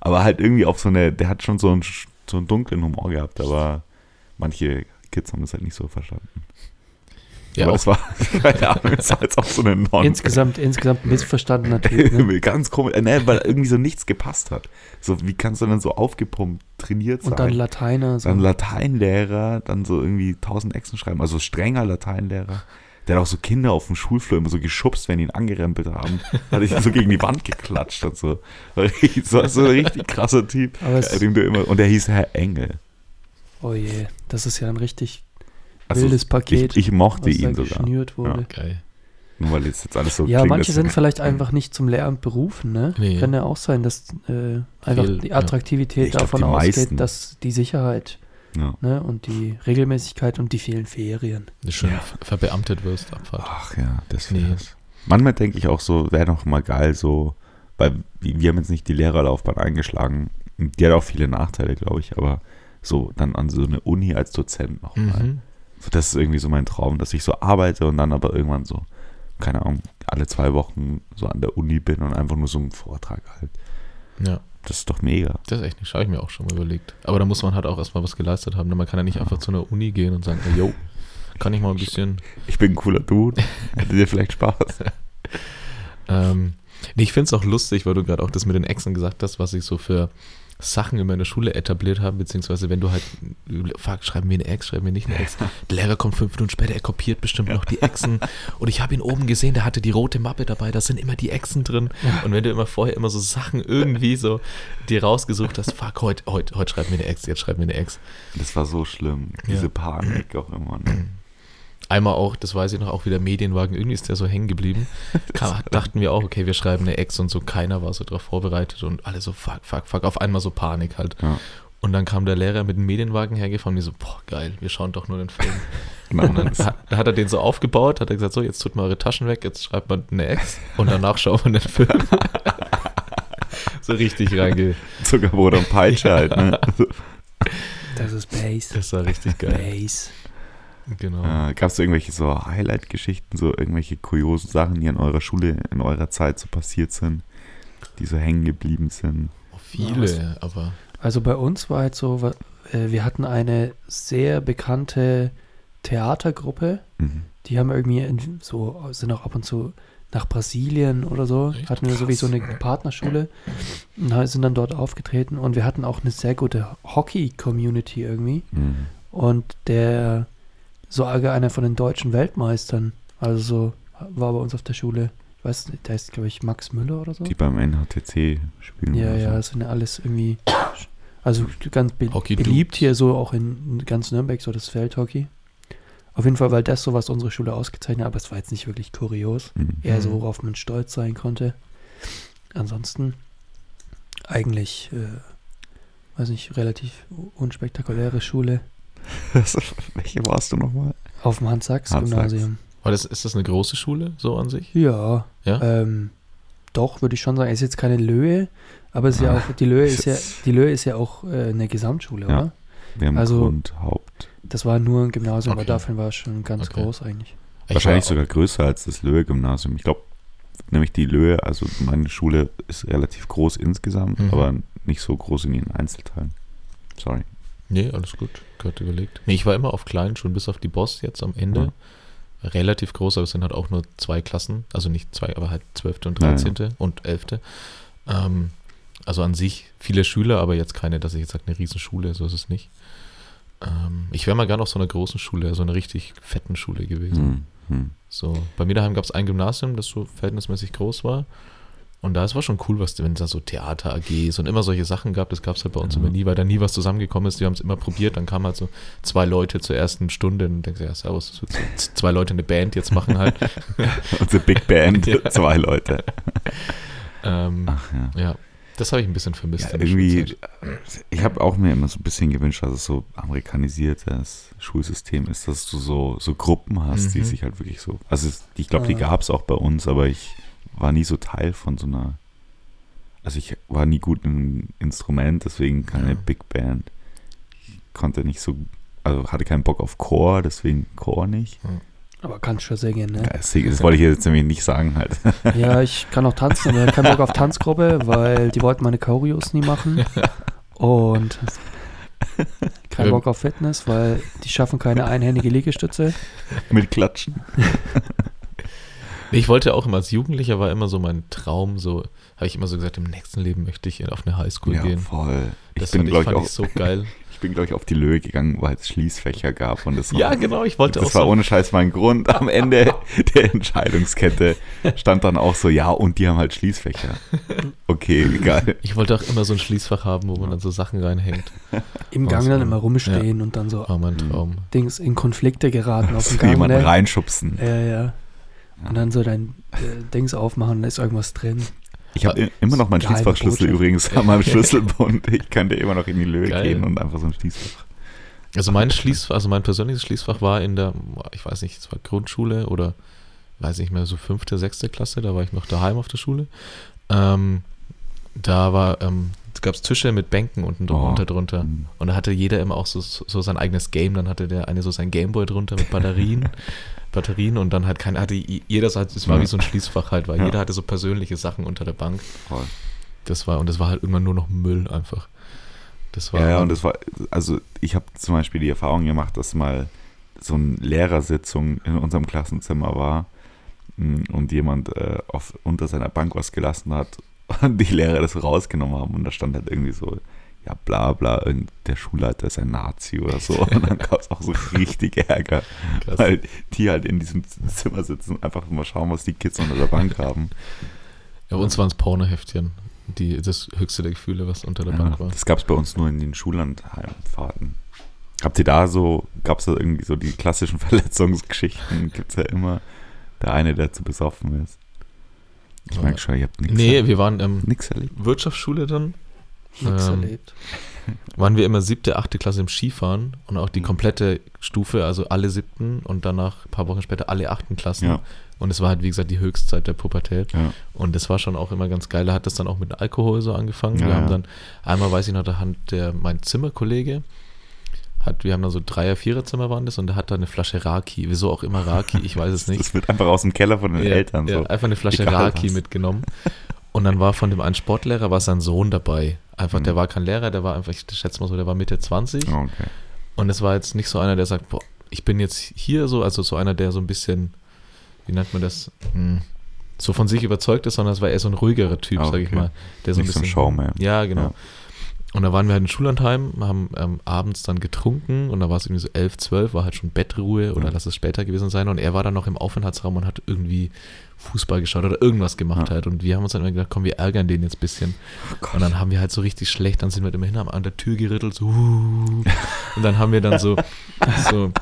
Aber halt irgendwie auf so eine, der hat schon so einen, so einen dunklen Humor gehabt, aber manche Kids haben das halt nicht so verstanden. Ja, aber das war, keine Ahnung, das war jetzt auch so eine Non. Insgesamt, insgesamt missverstandener Typ. Ne? Ganz komisch, äh, ne, weil irgendwie so nichts gepasst hat. So, wie kannst du denn so aufgepumpt trainiert sein? Und dann Lateiner. So. Dann Lateinlehrer, dann so irgendwie tausend Exen schreiben, also strenger Lateinlehrer. Der hat auch so Kinder auf dem Schulflur immer so geschubst, wenn die ihn angerempelt haben. Hat ich so gegen die Wand geklatscht und so. So, so ein richtig krasser Typ. Ja, immer, und der hieß Herr Engel. oh je, das ist ja ein richtig Also wildes Paket, Ich, ich mochte was da ihn sogar. geschnürt wurde. geil. Nur weil jetzt, jetzt alles so Ja, manche sind vielleicht einfach nicht zum Lehramt berufen, ne? Nee. Kann ja auch sein, dass äh, einfach Fehl- die ja. Attraktivität glaub, davon die ausgeht, meisten. dass die Sicherheit Ja. ne, und die Regelmäßigkeit und die vielen Ferien. Du schön Ja. ver- verbeamtet wirst, Abfahrt. Ach ja, das Nee. Manchmal denke ich auch so, wäre doch mal geil, so, weil wir wir haben jetzt nicht die Lehrerlaufbahn eingeschlagen. Die hat auch viele Nachteile, glaube ich, aber so dann an so eine Uni als Dozent nochmal. Mhm. So, das ist irgendwie so mein Traum, dass ich so arbeite und dann aber irgendwann so, keine Ahnung, alle zwei Wochen so an der Uni bin und einfach nur so einen Vortrag halt. Ja, Das ist doch mega. das ist echt nicht, habe ich mir auch schon mal überlegt. Aber da muss man halt auch erstmal was geleistet haben. Man kann ja nicht einfach zu einer Uni gehen und sagen, hey, yo, kann ich mal ein bisschen Ich bin ein cooler Dude. Hätte dir vielleicht Spaß. Ähm, nee, ich finde es auch lustig, weil du gerade auch das mit den Exen gesagt hast, was ich so für Sachen in meiner Schule etabliert haben, beziehungsweise wenn du halt, fuck, schreiben wir eine Ex, schreiben wir nicht eine Ex. Der Lehrer kommt fünf Minuten später, er kopiert bestimmt noch die Exen. Und ich habe ihn oben gesehen, der hatte die rote Mappe dabei, da sind immer die Exen drin. Und wenn du immer vorher immer so Sachen irgendwie so dir rausgesucht hast, fuck, heute heut, heut schreiben wir eine Ex, jetzt schreiben wir eine Ex. Das war so schlimm. Diese Ja. Panik auch immer. Ne? Einmal auch, das weiß ich noch, auch wieder Medienwagen, irgendwie ist der so hängen geblieben. Dachten wir auch, okay, wir schreiben eine Ex und so, keiner war so drauf vorbereitet und alle so, fuck, fuck, fuck, auf einmal so Panik halt. Ja. Und dann kam der Lehrer mit dem Medienwagen hergefahren und die so, boah, geil, wir schauen doch nur den Film. Und dann hat, hat er den so aufgebaut, hat er gesagt, so, jetzt tut mal eure Taschen weg, jetzt schreibt man eine Ex und danach schauen wir den Film. so richtig reinge... Zuckerbrot und Peitsche halt. Ne? Das ist Base. Das war richtig geil. Base. Genau. Äh, Gab es irgendwelche so Highlight-Geschichten, so irgendwelche kuriosen Sachen, die an eurer Schule in eurer Zeit so passiert sind, die so hängen geblieben sind? Viele, aber Also bei uns war halt so, äh, wir hatten eine sehr bekannte Theatergruppe, Mhm. die haben irgendwie in, so, sind auch ab und zu nach Brasilien oder so, Echt? hatten wir sowieso eine Partnerschule und sind dann dort aufgetreten und wir hatten auch eine sehr gute Hockey-Community irgendwie Mhm. und der, sogar einer von den deutschen Weltmeistern, also so, war bei uns auf der Schule, ich weiß nicht, der ist glaube ich Max Müller oder so. Die beim NHTC spielen. Ja, ja, so. das sind ja alles irgendwie, also ganz be Hockey beliebt hier so auch in ganz Nürnberg, so das Feldhockey. Auf jeden Fall, weil das so was unsere Schule ausgezeichnet hat, aber es war jetzt nicht wirklich kurios. Mhm. Eher so, Mhm. worauf man stolz sein konnte. Ansonsten eigentlich, äh, weiß nicht, relativ unspektakuläre Schule Welche warst du nochmal? auf dem Hans Sachs. Hans-Sachs-Gymnasium. war das, ist das eine große Schule, so an sich? Ja, Ja? ähm, doch, würde ich schon sagen. Es ist jetzt keine Löhe, aber es ist ja Ah, auch, die Löhe ist ja, die Löhe ist ja auch äh, eine Gesamtschule, Ja. oder? Wir haben Also- Grund, Haupt. Das war nur ein Gymnasium, aber Okay. dafür war es schon ganz Okay. groß eigentlich. Ich Wahrscheinlich sogar größer als das Löhe-Gymnasium. Ich glaube, nämlich die Löhe, also meine Schule ist relativ groß insgesamt, Mhm. aber nicht so groß in ihren Einzelteilen. Sorry. Nee, alles gut, gehört überlegt. Nee, ich war immer auf kleinen, schon bis auf die Boss jetzt am Ende. Relativ groß, aber es sind halt auch nur zwei Klassen. Also nicht zwei, aber halt 12. und Ja, ja. 13. und 11. Ähm, also an sich viele Schüler, aber jetzt keine, dass ich jetzt sage, eine Riesenschule, so ist es nicht. Ähm, ich wäre mal gerne auf so einer großen Schule, so einer richtig fetten Schule gewesen. Hm. Hm. So, bei mir daheim gab es ein Gymnasium, das so verhältnismäßig groß war. Und da es war schon cool, was wenn es da so Theater-AGs und immer solche Sachen gab, das gab es halt bei uns Ja. immer nie, weil da nie was zusammengekommen ist. Die haben es immer probiert, dann kamen halt so zwei Leute zur ersten Stunde und denkst du, ja, servus, das wird so zwei Leute eine Band jetzt machen halt. Unsere Big Band, Ja. zwei Leute. ähm, Ach ja. ja, das habe ich ein bisschen vermisst. Ja, irgendwie, ich habe auch mir immer so ein bisschen gewünscht, dass es so amerikanisiertes Schulsystem ist, dass du so, so Gruppen hast, die Mhm. sich halt wirklich so. Also ich glaube, die Ah. gab es auch bei uns, aber ich war nie so Teil von so einer. Also ich war nie gut im Instrument, deswegen keine Ja. Big Band. Ich konnte nicht so, also hatte keinen Bock auf Chor, deswegen Chor nicht. Aber kannst schon singen, ne? Ja, deswegen, das wollte ich jetzt nämlich nicht sagen halt. Ja, ich kann auch tanzen, aber keinen Bock auf Tanzgruppe, weil die wollten meine Choreos nie machen. Und kein Ähm. Bock auf Fitness, weil die schaffen keine einhändige Liegestütze. Mit Klatschen. Nee, ich wollte auch immer als Jugendlicher war immer so mein Traum, so habe ich immer so gesagt, im nächsten Leben möchte ich auf eine Highschool Ja, gehen. voll. Ich Das bin, fand, ich, fand auch ich so geil. Ich bin, glaube ich, auf die Löhe gegangen, weil es Schließfächer gab und das war, ja, genau, ich wollte das auch war so. ohne Scheiß mein Grund. Am Ende der Entscheidungskette stand dann auch so, ja, und die haben halt Schließfächer. Okay, egal. Ich wollte auch immer so ein Schließfach haben, wo man dann so Sachen reinhängt. Im Gang dann ja. immer rumstehen und dann so War mein Mhm. Traum. Dings in Konflikte geraten auf dem Gang. jemanden Ne? reinschubsen. Ja, ja. Und dann so dein äh, Dings aufmachen, da ist irgendwas drin. Ich habe immer noch meinen Schließfachschlüssel übrigens an meinem Schlüsselbund. Ich könnte immer noch in die Löhe Geil. gehen und einfach so ein Schließfach. Also mein Schließfach, also mein persönliches Schließfach war in der, ich weiß nicht, es war Grundschule oder weiß nicht mehr, so fünfte, sechste Klasse, da war ich noch daheim auf der Schule. Ähm, da war, ähm, gab es Tische mit Bänken unten drunter, Oh. drunter. Mhm. Und da hatte jeder immer auch so, so sein eigenes Game. Dann hatte der eine so sein Gameboy drunter mit Batterien. Batterien und dann halt kein, hatte jeder, es war wie so ein Schließfach halt, weil Ja. jeder hatte so persönliche Sachen unter der Bank. Voll. Das war, und das war halt immer nur noch Müll einfach. Das war Ja, ja, und das war, also ich habe zum Beispiel die Erfahrung gemacht, dass mal so eine Lehrersitzung in unserem Klassenzimmer war mh, und jemand äh, auf, unter seiner Bank was gelassen hat und die Lehrer das rausgenommen haben und da stand halt irgendwie so, ja bla bla, der Schulleiter ist ein Nazi oder so. Und dann gab es auch so richtig Ärger, Krass. weil die halt in diesem Zimmer sitzen und einfach mal schauen, was die Kids unter der Bank haben. Ja, bei uns waren es Pornoheftchen. Die, das höchste der Gefühle, was unter der Ja, Bank war. das gab es bei uns nur in den Schullandheimfahrten. Habt ihr da so, gab es da irgendwie so die klassischen Verletzungsgeschichten? Gibt es ja immer der eine, der zu besoffen ist. Ich merke schon, ihr habt nichts Nee, wir waren ähm, nix erlebt. Wirtschaftsschule dann. Nichts Ähm, erlebt. Waren wir immer siebte, achte Klasse im Skifahren und auch die Mhm. komplette Stufe, also alle siebten und danach ein paar Wochen später alle achten Klassen. Ja. Und es war halt, wie gesagt, die Höchstzeit der Pubertät. Ja. Und das war schon auch immer ganz geil. Da hat das dann auch mit Alkohol so angefangen. Ja, wir haben ja. dann, einmal weiß ich noch, da hat der, mein Zimmerkollege, hat, wir haben da so Dreier-, Vierer-Zimmer waren das und der hat da eine Flasche Raki. Wieso auch immer Raki, ich weiß es nicht. Das wird einfach aus dem Keller von den Ja, Eltern ja, so. einfach eine Flasche Egal Raki was. mitgenommen. Und dann war von dem einen Sportlehrer war sein Sohn dabei. Einfach, Mhm. der war kein Lehrer, der war einfach, ich schätze mal so, der war Mitte 20. Oh, okay. Und es war jetzt nicht so einer, der sagt, boah, ich bin jetzt hier so, also so einer, der so ein bisschen, wie nennt man das, hm, so von sich überzeugt ist, sondern es war eher so ein ruhigerer Typ, Ah, sag ich okay. mal. Der so ein Nicht so ein bisschen. Showman. Ja, genau. Ja. Und da waren wir halt in Schullandheim, haben ähm, abends dann getrunken und da war es irgendwie so 11, 12, war halt schon Bettruhe oder Ja. lass es später gewesen sein. Und er war dann noch im Aufenthaltsraum und hat irgendwie Fußball geschaut oder irgendwas gemacht Ja. halt. Und wir haben uns dann immer gedacht, komm, wir ärgern den jetzt ein bisschen. Oh Und dann haben wir halt so richtig schlecht, dann sind wir halt immer hin, haben an der Tür gerüttelt, so. "Uh." Und dann haben wir dann so, so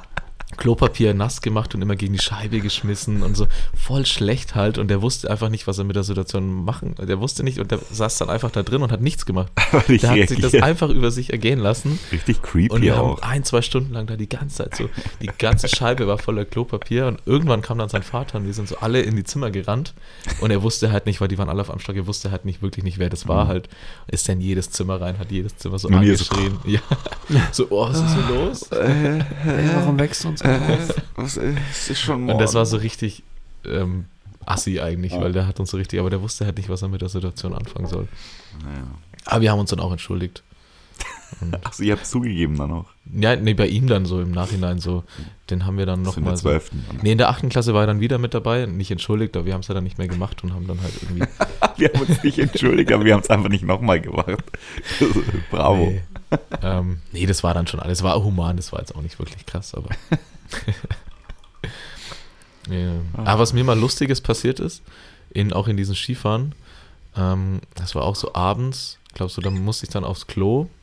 Klopapier nass gemacht und immer gegen die Scheibe geschmissen und so voll schlecht halt. Und der wusste einfach nicht, was er mit der Situation machen. Der wusste nicht und der saß dann einfach da drin und hat nichts gemacht. Aber nicht Der hat sich das einfach über sich ergehen lassen. Richtig creepy Und wir auch. haben ein, zwei Stunden lang da die ganze Zeit so, die ganze Scheibe war voller Klopapier und irgendwann kam dann sein Vater und wir sind so alle in die Zimmer gerannt und er wusste halt nicht, weil die waren alle auf einem Stock, er wusste halt nicht wirklich nicht, wer das war Mhm. halt. Ist dann jedes Zimmer rein, hat jedes Zimmer so Und ihr so- angeschrien. ja. So, oh, was ist hier los? Ey, warum wächst uns Äh, was ist, ist schon Und das war morgen. so richtig ähm, assi eigentlich, Ja. weil der hat uns so richtig, aber der wusste halt nicht, was er mit der Situation anfangen soll. Naja. Aber wir haben uns dann auch entschuldigt. Achso, ihr habt zugegeben dann auch. ja, nee, bei ihm dann so im Nachhinein so, den haben wir dann nochmal so. 12. Nee, in der achten Klasse war er dann wieder mit dabei, nicht entschuldigt, aber wir haben es ja dann nicht mehr gemacht und haben dann halt irgendwie. Wir haben uns nicht entschuldigt, aber wir haben es einfach nicht nochmal gemacht. Bravo. Nee. ähm, nee, das war dann schon alles. War human, das war jetzt auch nicht wirklich krass, aber. ja. Aber was mir mal Lustiges passiert ist, in, auch in diesen Skifahren, ähm, das war auch so abends, glaubst du, da musste ich dann aufs Klo.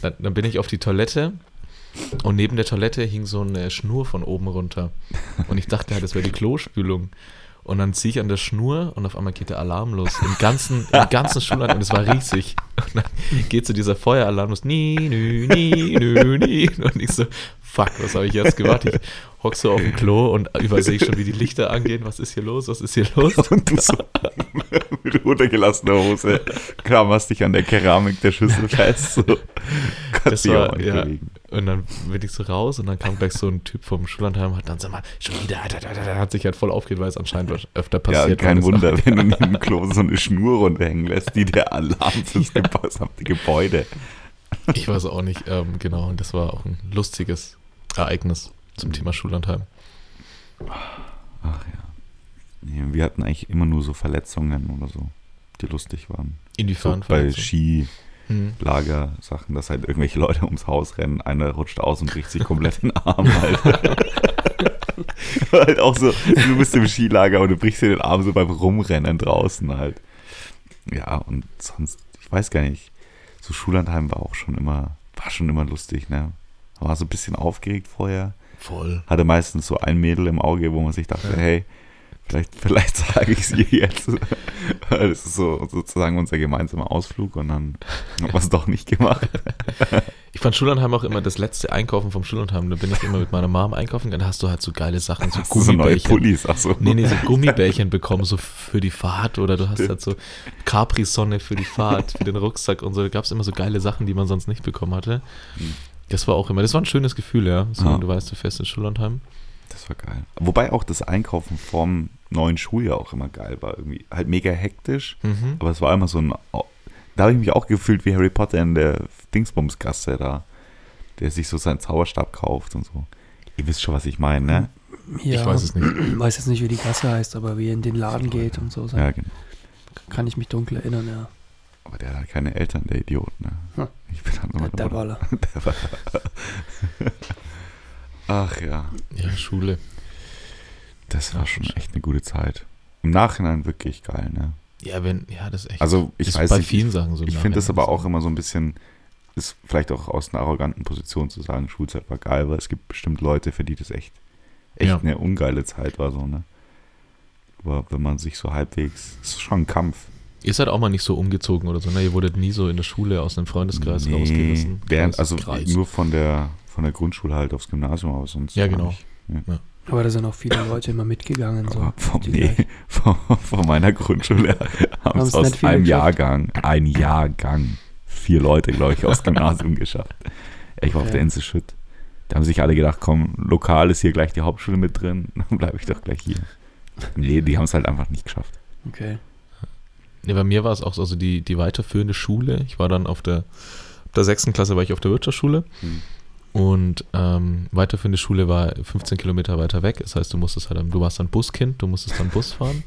Dann, dann bin ich auf die Toilette und neben der Toilette hing so eine Schnur von oben runter. Und ich dachte halt, das wäre die Klospülung. Und dann ziehe ich an der Schnur und auf einmal geht der Alarm los. Im ganzen, im ganzen Schulland und es war riesig. Und dann geht so dieser Feueralarm los. Nie, nü, nie, nü, nie. Und ich so, fuck, was habe ich jetzt gemacht? Ich hock so auf dem Klo und übersehe schon, wie die Lichter angehen. Was ist hier los? Was ist hier los? Und du so mit runtergelassener Hose klammerst dich an der Keramik der Schüssel fest. So. Kannst Das auch war, nicht ja. Und dann bin ich so raus und dann kam gleich so ein Typ vom Schullandheim und hat dann so mal, schon wieder, da, da, da, da, hat sich halt voll aufgeregt, weil es anscheinend öfter Ja, passiert. kein weil das Wunder, wenn du neben dem Klo so eine Schnur runterhängen lässt, die der Alarm fürs gesamte Gebäude. Ich weiß auch nicht, ähm, genau. Und das war auch ein lustiges Ereignis zum Thema Schullandheim. Ach ja. Wir hatten eigentlich immer nur so Verletzungen oder so, die lustig waren. So Inwiefern? bei Verletzung? Ski, Hm. Lagersachen, dass halt irgendwelche Leute ums Haus rennen, einer rutscht aus und bricht sich komplett den Arm halt. halt auch so, du bist im Skilager und du brichst dir den Arm so beim Rumrennen draußen halt. Ja, und sonst, ich weiß gar nicht, so Schullandheim war auch schon immer, war schon immer lustig, ne? War so ein bisschen aufgeregt vorher. Voll. Hatte meistens so ein Mädel im Auge, wo man sich dachte, hey, vielleicht, vielleicht sage ich es ihr jetzt. das ist so sozusagen unser gemeinsamer Ausflug und dann haben wir es doch nicht gemacht. Ich fand Schullandheim auch immer das letzte Einkaufen vom Schullandheim. Da bin ich immer mit meiner Mom einkaufen gegangen. Da hast du halt so geile Sachen, so Hast du so neue Gummibärchen. Pullis? Ach so. Nee, nee, so Gummibärchen bekommen, so für die Fahrt oder du hast halt so Capri-Sonne für die Fahrt, für den Rucksack und so. Da gab es immer so geile Sachen, die man sonst nicht bekommen hatte. Das war auch immer, das war ein schönes Gefühl, ja. So, Ja. Du weißt, du fährst in Schullandheim. Das war geil. Wobei auch das Einkaufen vom neuen Schuljahr auch immer geil war. Irgendwie halt mega hektisch, Mhm. aber es war immer so ein. Da habe ich mich auch gefühlt wie Harry Potter in der Dingsbumsgasse da, der sich so seinen Zauberstab kauft und so. Ihr wisst schon, was ich meine, ne? Ja, Ich weiß es nicht. weiß jetzt nicht, wie die Gasse heißt, aber wie er in den Laden geht und so. Ja, genau. kann ich mich dunkel erinnern, ja. Aber der hat halt keine Eltern, der Idiot, ne? Hm. Ich bin dann immer Der Dabbaler. Der war- Ach ja, Ja, Schule. Das war schon echt eine gute Zeit. Im Nachhinein wirklich geil, ne? Ja, wenn, ja, das ist echt. Also ich weiß bei nicht, vielen Sachen so. Ich finde das aber auch immer so ein bisschen, ist vielleicht auch aus einer arroganten Position zu sagen, Schulzeit war geil, weil es gibt bestimmt Leute, für die das echt, echt Ja. eine ungeile Zeit war, so, ne? Aber wenn man sich so halbwegs, ist schon ein Kampf. Ihr seid auch mal nicht so umgezogen oder so, ne? Ihr wurdet nie so in der Schule aus einem Freundeskreis rausgerissen. während, also Kreis. nur von der, von der Grundschule halt aufs Gymnasium, aber sonst Ja, genau. nicht. Aber da sind auch viele Leute immer mitgegangen. So. Die nee, von, von meiner Grundschule haben es aus einem geschafft? Jahrgang, ein Jahrgang, vier Leute, glaube ich, aufs Gymnasium geschafft. Ich war auf Okay. der Insel Schütt. Da haben sich alle gedacht, komm, lokal ist hier gleich die Hauptschule mit drin, dann bleibe ich doch gleich hier. Nee, die haben es halt einfach nicht geschafft. Okay. Nee, bei mir war es auch so, also die, die weiterführende Schule. Ich war dann auf der, ab der sechsten Klasse war ich auf der Wirtschaftsschule Hm. Und ähm, weiterführende Schule war 15 Kilometer weiter weg. Das heißt, du musstest halt, du warst dann Buskind, du musstest dann Bus fahren.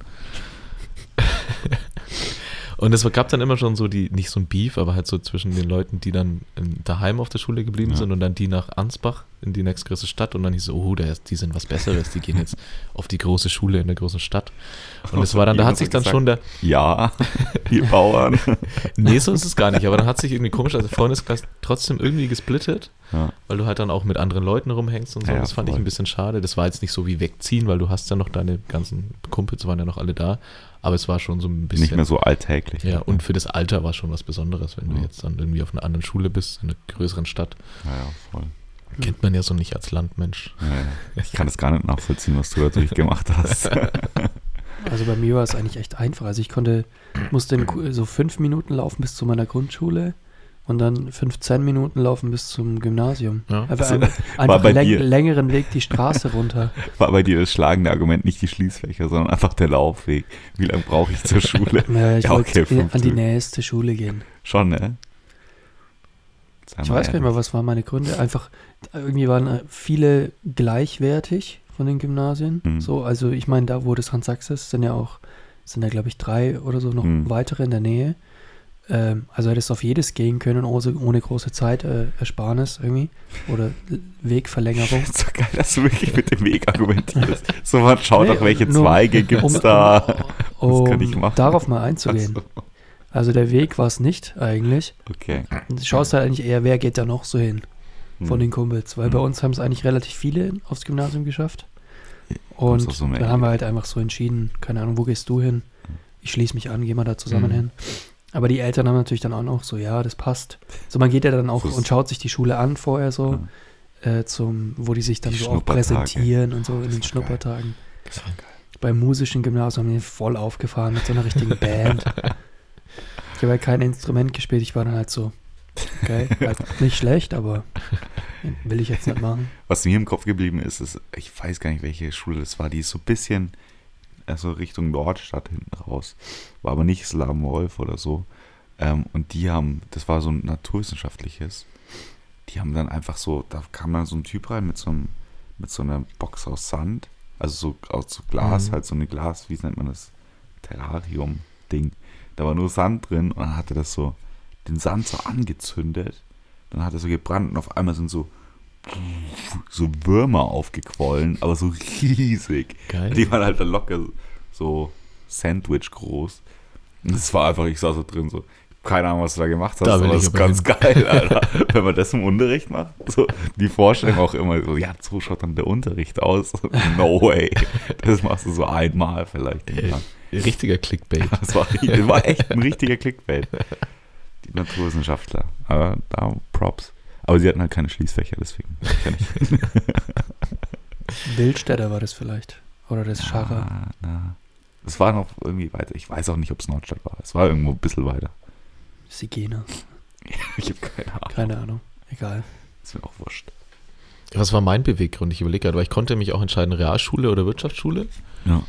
und es gab dann immer schon so die, nicht so ein Beef, aber halt so zwischen den Leuten, die dann ähm, daheim auf der Schule geblieben Ja. sind und dann die nach Ansbach in die nächstgrößte Stadt und dann hieß so, oh, der die sind was Besseres, die gehen jetzt auf die große Schule in der großen Stadt. Und es war dann, da hat sich dann gesagt, schon der, Ja, die Bauern. Nee, so ist es gar nicht, aber dann hat sich irgendwie komisch, also Freundeskreis trotzdem irgendwie gesplittet, Ja. weil du halt dann auch mit anderen Leuten rumhängst und so. Ja, das fand ich voll. ein bisschen schade. Das war jetzt nicht so wie wegziehen, weil du hast ja noch deine ganzen Kumpels waren ja noch alle da, aber es war schon so ein bisschen. Nicht mehr so alltäglich. Ja, und für das Alter war schon was Besonderes, wenn du Ja. jetzt dann irgendwie auf einer anderen Schule bist, in einer größeren Stadt. Ja, ja, voll. Kennt man ja so nicht als Landmensch. Ja, ja. Ich kann das gar nicht nachvollziehen, was du da durchgemacht hast. Also bei mir war es eigentlich echt einfach. Also ich konnte, musste so fünf Minuten laufen bis zu meiner Grundschule und dann 15 Minuten laufen bis zum Gymnasium. Ja. Einfach, Also, einfach, war einfach bei läng längeren Weg die Straße runter. War bei dir das schlagende Argument nicht die Schließfächer, sondern einfach der Laufweg. Wie lange brauche ich zur Schule? Ja, ich Ja, wollte okay, in- an die 15. nächste Schule gehen. Schon, ne? Ich weiß gar nicht mehr, was waren meine Gründe. Einfach, irgendwie waren äh, viele gleichwertig von den Gymnasien. Mhm. So, also ich meine, da wo das Hans Sachs ist, sind ja auch, sind ja glaube ich drei oder so noch Mhm. weitere in der Nähe. Ähm, also hättest du auf jedes gehen können, ohne, ohne große Zeit äh, irgendwie. Oder Wegverlängerung. Ist so geil, dass du wirklich mit dem Weg argumentierst. So, man schaut Nee, doch, welche nur- Zweige gibt es um- da. Um kann ich machen. darauf mal einzugehen. Also der Weg war es nicht eigentlich. Okay. Du schaust halt eigentlich eher, wer geht da noch so hin von Hm. den Kumpels. Weil bei Hm. uns haben es eigentlich relativ viele aufs Gymnasium geschafft. Und so dann haben wir halt einfach so entschieden, keine Ahnung, wo gehst du hin? Ich schließe mich an, gehen wir da zusammen Mhm. hin. Aber die Eltern haben natürlich dann auch noch so, ja, das passt. So, man geht ja dann auch ist- und schaut sich die Schule an vorher so, äh, zum, wo die sich dann Die so auch präsentieren und so in Das den war geil. Schnuppertagen. Das war geil. Beim musischen Gymnasium haben die voll aufgefahren mit so einer richtigen Band. Ich habe halt kein Instrument gespielt, ich war dann halt so, geil, halt nicht schlecht, aber will ich jetzt nicht machen. Was mir im Kopf geblieben ist, ist, ich weiß gar nicht, welche Schule das war, die ist so ein bisschen also Richtung Nordstadt hinten raus. War aber nicht Slam Wolf oder so. Ähm, und die haben, das war so ein naturwissenschaftliches. Die haben dann einfach so, da kam dann so ein Typ rein mit so, einem, mit so einer Box aus Sand, also so aus so Glas, Mhm. halt so eine Glas, wie nennt man das? Terrarium-Ding. Da war nur Sand drin und dann hat er das so, den Sand so angezündet. Dann hat er so gebrannt und auf einmal sind so so Würmer aufgequollen, aber so riesig. Geil. Die waren halt locker so Sandwich groß. Es war einfach, ich saß so drin, so, keine Ahnung, was du da gemacht hast, Da aber es ist ganz geil, Alter. Wenn man das im Unterricht macht, so, die Vorstellung auch immer so, ja, so schaut dann der Unterricht aus. No way. Das machst du so einmal vielleicht Jahr. Richtiger Clickbait. Das war, das war echt ein richtiger Clickbait. Die Naturwissenschaftler. Aber da Props. Aber sie hatten halt keine Schließfächer, deswegen kann ich. Bildstätter war das vielleicht. Oder das Scharrer. Ah, na. Es war noch irgendwie weiter. Ich weiß auch nicht, ob es Nordstadt war. Es war irgendwo ein bisschen weiter. Sigena. Ich habe keine Ahnung. Keine Ahnung. Egal. Ist mir auch wurscht. Was war mein Beweggrund? Ich überlege gerade, weil ich konnte mich auch entscheiden, Realschule oder Wirtschaftsschule. Ja.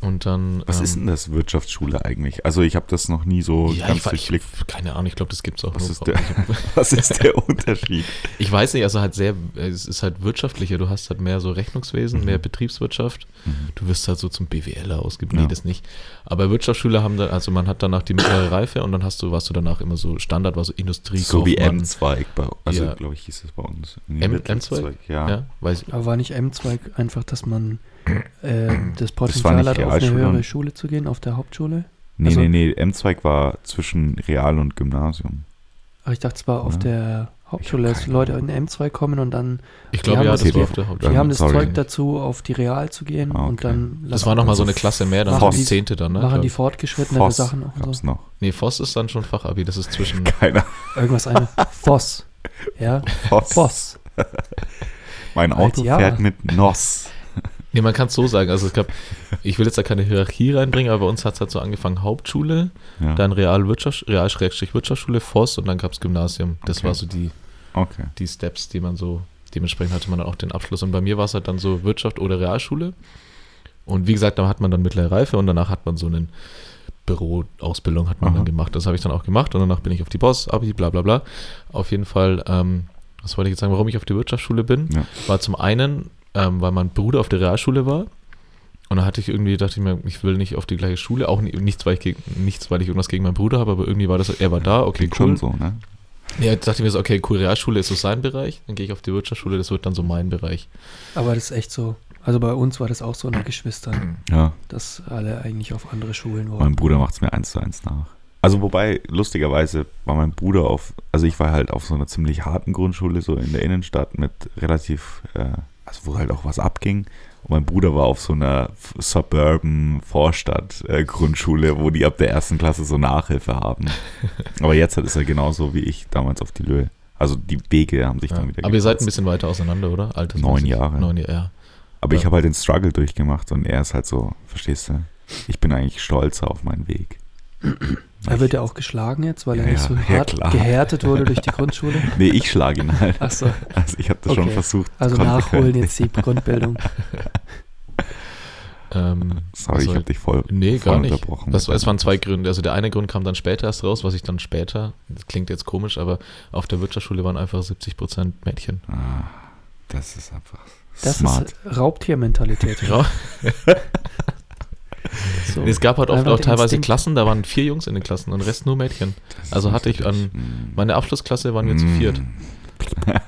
Und dann. Was ähm, ist denn das Wirtschaftsschule eigentlich? Also ich habe das noch nie so Ja, ganz ich, war- ich, durchblickt. keine Ahnung, ich glaube, das gibt es auch Was nur. ist, der, was ist der Unterschied? Ich weiß nicht, also halt sehr, es ist halt wirtschaftlicher. Du hast halt mehr so Rechnungswesen, Mhm. mehr Betriebswirtschaft. Du wirst halt so zum BWLer ausgebildet. Nee, Ja. das nicht. Aber Wirtschaftsschüler haben dann, also man hat danach die mittlere Reife und dann hast du, warst du danach immer so Standard, war so Industrie, So wie. M-Zweig bei Also Ja. glaube ich hieß es bei uns. M- Wirtschaftszweig, Ja. Ja, weiß ich. Aber war nicht M-Zweig einfach, dass man äh, das Potenzial nicht hat, auf eine höhere und- Schule zu gehen, auf der Hauptschule? Nee, Also- nee, nee. M-Zweig war zwischen Real und Gymnasium. Aber ich dachte, es war auf Ja. der Hauptschule, dass Leute in M2 kommen und dann, Ich Die glaube, haben ja, das- das war die- auf der die Hauptschule. Ja, haben das sorry. Zeug dazu, auf die Real zu gehen Ah, und okay. dann Das war nochmal so eine Klasse mehr, dann die die- Zehnte dann, ne? machen die Voss Sachen auch und gab's so. noch. Nee, Voss ist dann schon Fachabi, das ist zwischen. Keiner. Irgendwas eine. Voss. Ja, Voss. Voss. Mein Auto ja. fährt mit NOS. Nee, man kann es so sagen. Also, ich glaube, ich will jetzt da keine Hierarchie reinbringen, aber bei uns hat es halt so angefangen: Hauptschule, Ja. dann Realwirtschaft, Real-Wirtschaftsschule, Voss und dann gab es Gymnasium. Das Okay. war so die, Okay. die Steps, die man so, dementsprechend hatte man dann auch den Abschluss. Und bei mir war es halt dann so Wirtschaft oder Realschule. Und wie gesagt, da hat man dann mittlere Reife und danach hat man so einen Büroausbildung hat man Aha. dann gemacht. Das habe ich dann auch gemacht und danach bin ich auf die Boss, Abi, bla bla bla. Auf jeden Fall, ähm, was wollte ich jetzt sagen, warum ich auf die Wirtschaftsschule bin, Ja. war zum einen, ähm, weil mein Bruder auf der Realschule war. Und da hatte ich irgendwie, dachte ich mir, ich will nicht auf die gleiche Schule, auch ni- nichts, weil ich, gegen, nichts, weil ich irgendwas gegen meinen Bruder habe, aber irgendwie war das, er war da, okay, Klingt cool. schon so, ne? Ja, dachte ich mir so, okay, cool, Realschule ist so sein Bereich, dann gehe ich auf die Wirtschaftsschule, das wird dann so mein Bereich. Aber das ist echt so. Also bei uns war das auch so unter Geschwistern, Ja. dass alle eigentlich auf andere Schulen Mein wollten. Bruder macht es mir eins zu eins nach. Also wobei, lustigerweise war mein Bruder auf, also ich war halt auf so einer ziemlich harten Grundschule, so in der Innenstadt mit relativ, äh, also wo halt auch was abging. Und mein Bruder war auf so einer Suburban Vorstadt äh, Grundschule, wo die ab der ersten Klasse so Nachhilfe haben. Aber jetzt ist er genauso wie ich damals auf die Löhe. Also die Wege haben sich Ja. dann wieder Aber ihr seid ein bisschen weiter auseinander, oder? Alters Neun Jahre. Neun Jahre, ja. Aber ich Ja. habe halt den Struggle durchgemacht und er ist halt so, verstehst du? Ich bin eigentlich stolzer auf meinen Weg. Er wird ja auch geschlagen jetzt, weil er Ja, nicht so ja, hart klar. gehärtet wurde durch die Grundschule. Nee, ich schlage ihn halt. Ach so, Also ich habe das schon Okay. versucht. also nachholen jetzt die Grundbildung. Ähm, Sorry, was ich habe dich voll, Nee, voll gar nicht. unterbrochen. Das, es waren zwei Gründe. Also der eine Grund kam dann später erst raus, was ich dann später, das klingt jetzt komisch, aber auf der Wirtschaftsschule waren einfach 70% Mädchen. Ah, das ist einfach Das smart. ist Raubtiermentalität. Ja. So. Es gab halt oft auch teilweise Instinkt. Klassen, da waren vier Jungs in den Klassen und der Rest nur Mädchen. Das also hatte ich an mm. Meine Abschlussklasse waren wir zu Mm. viert.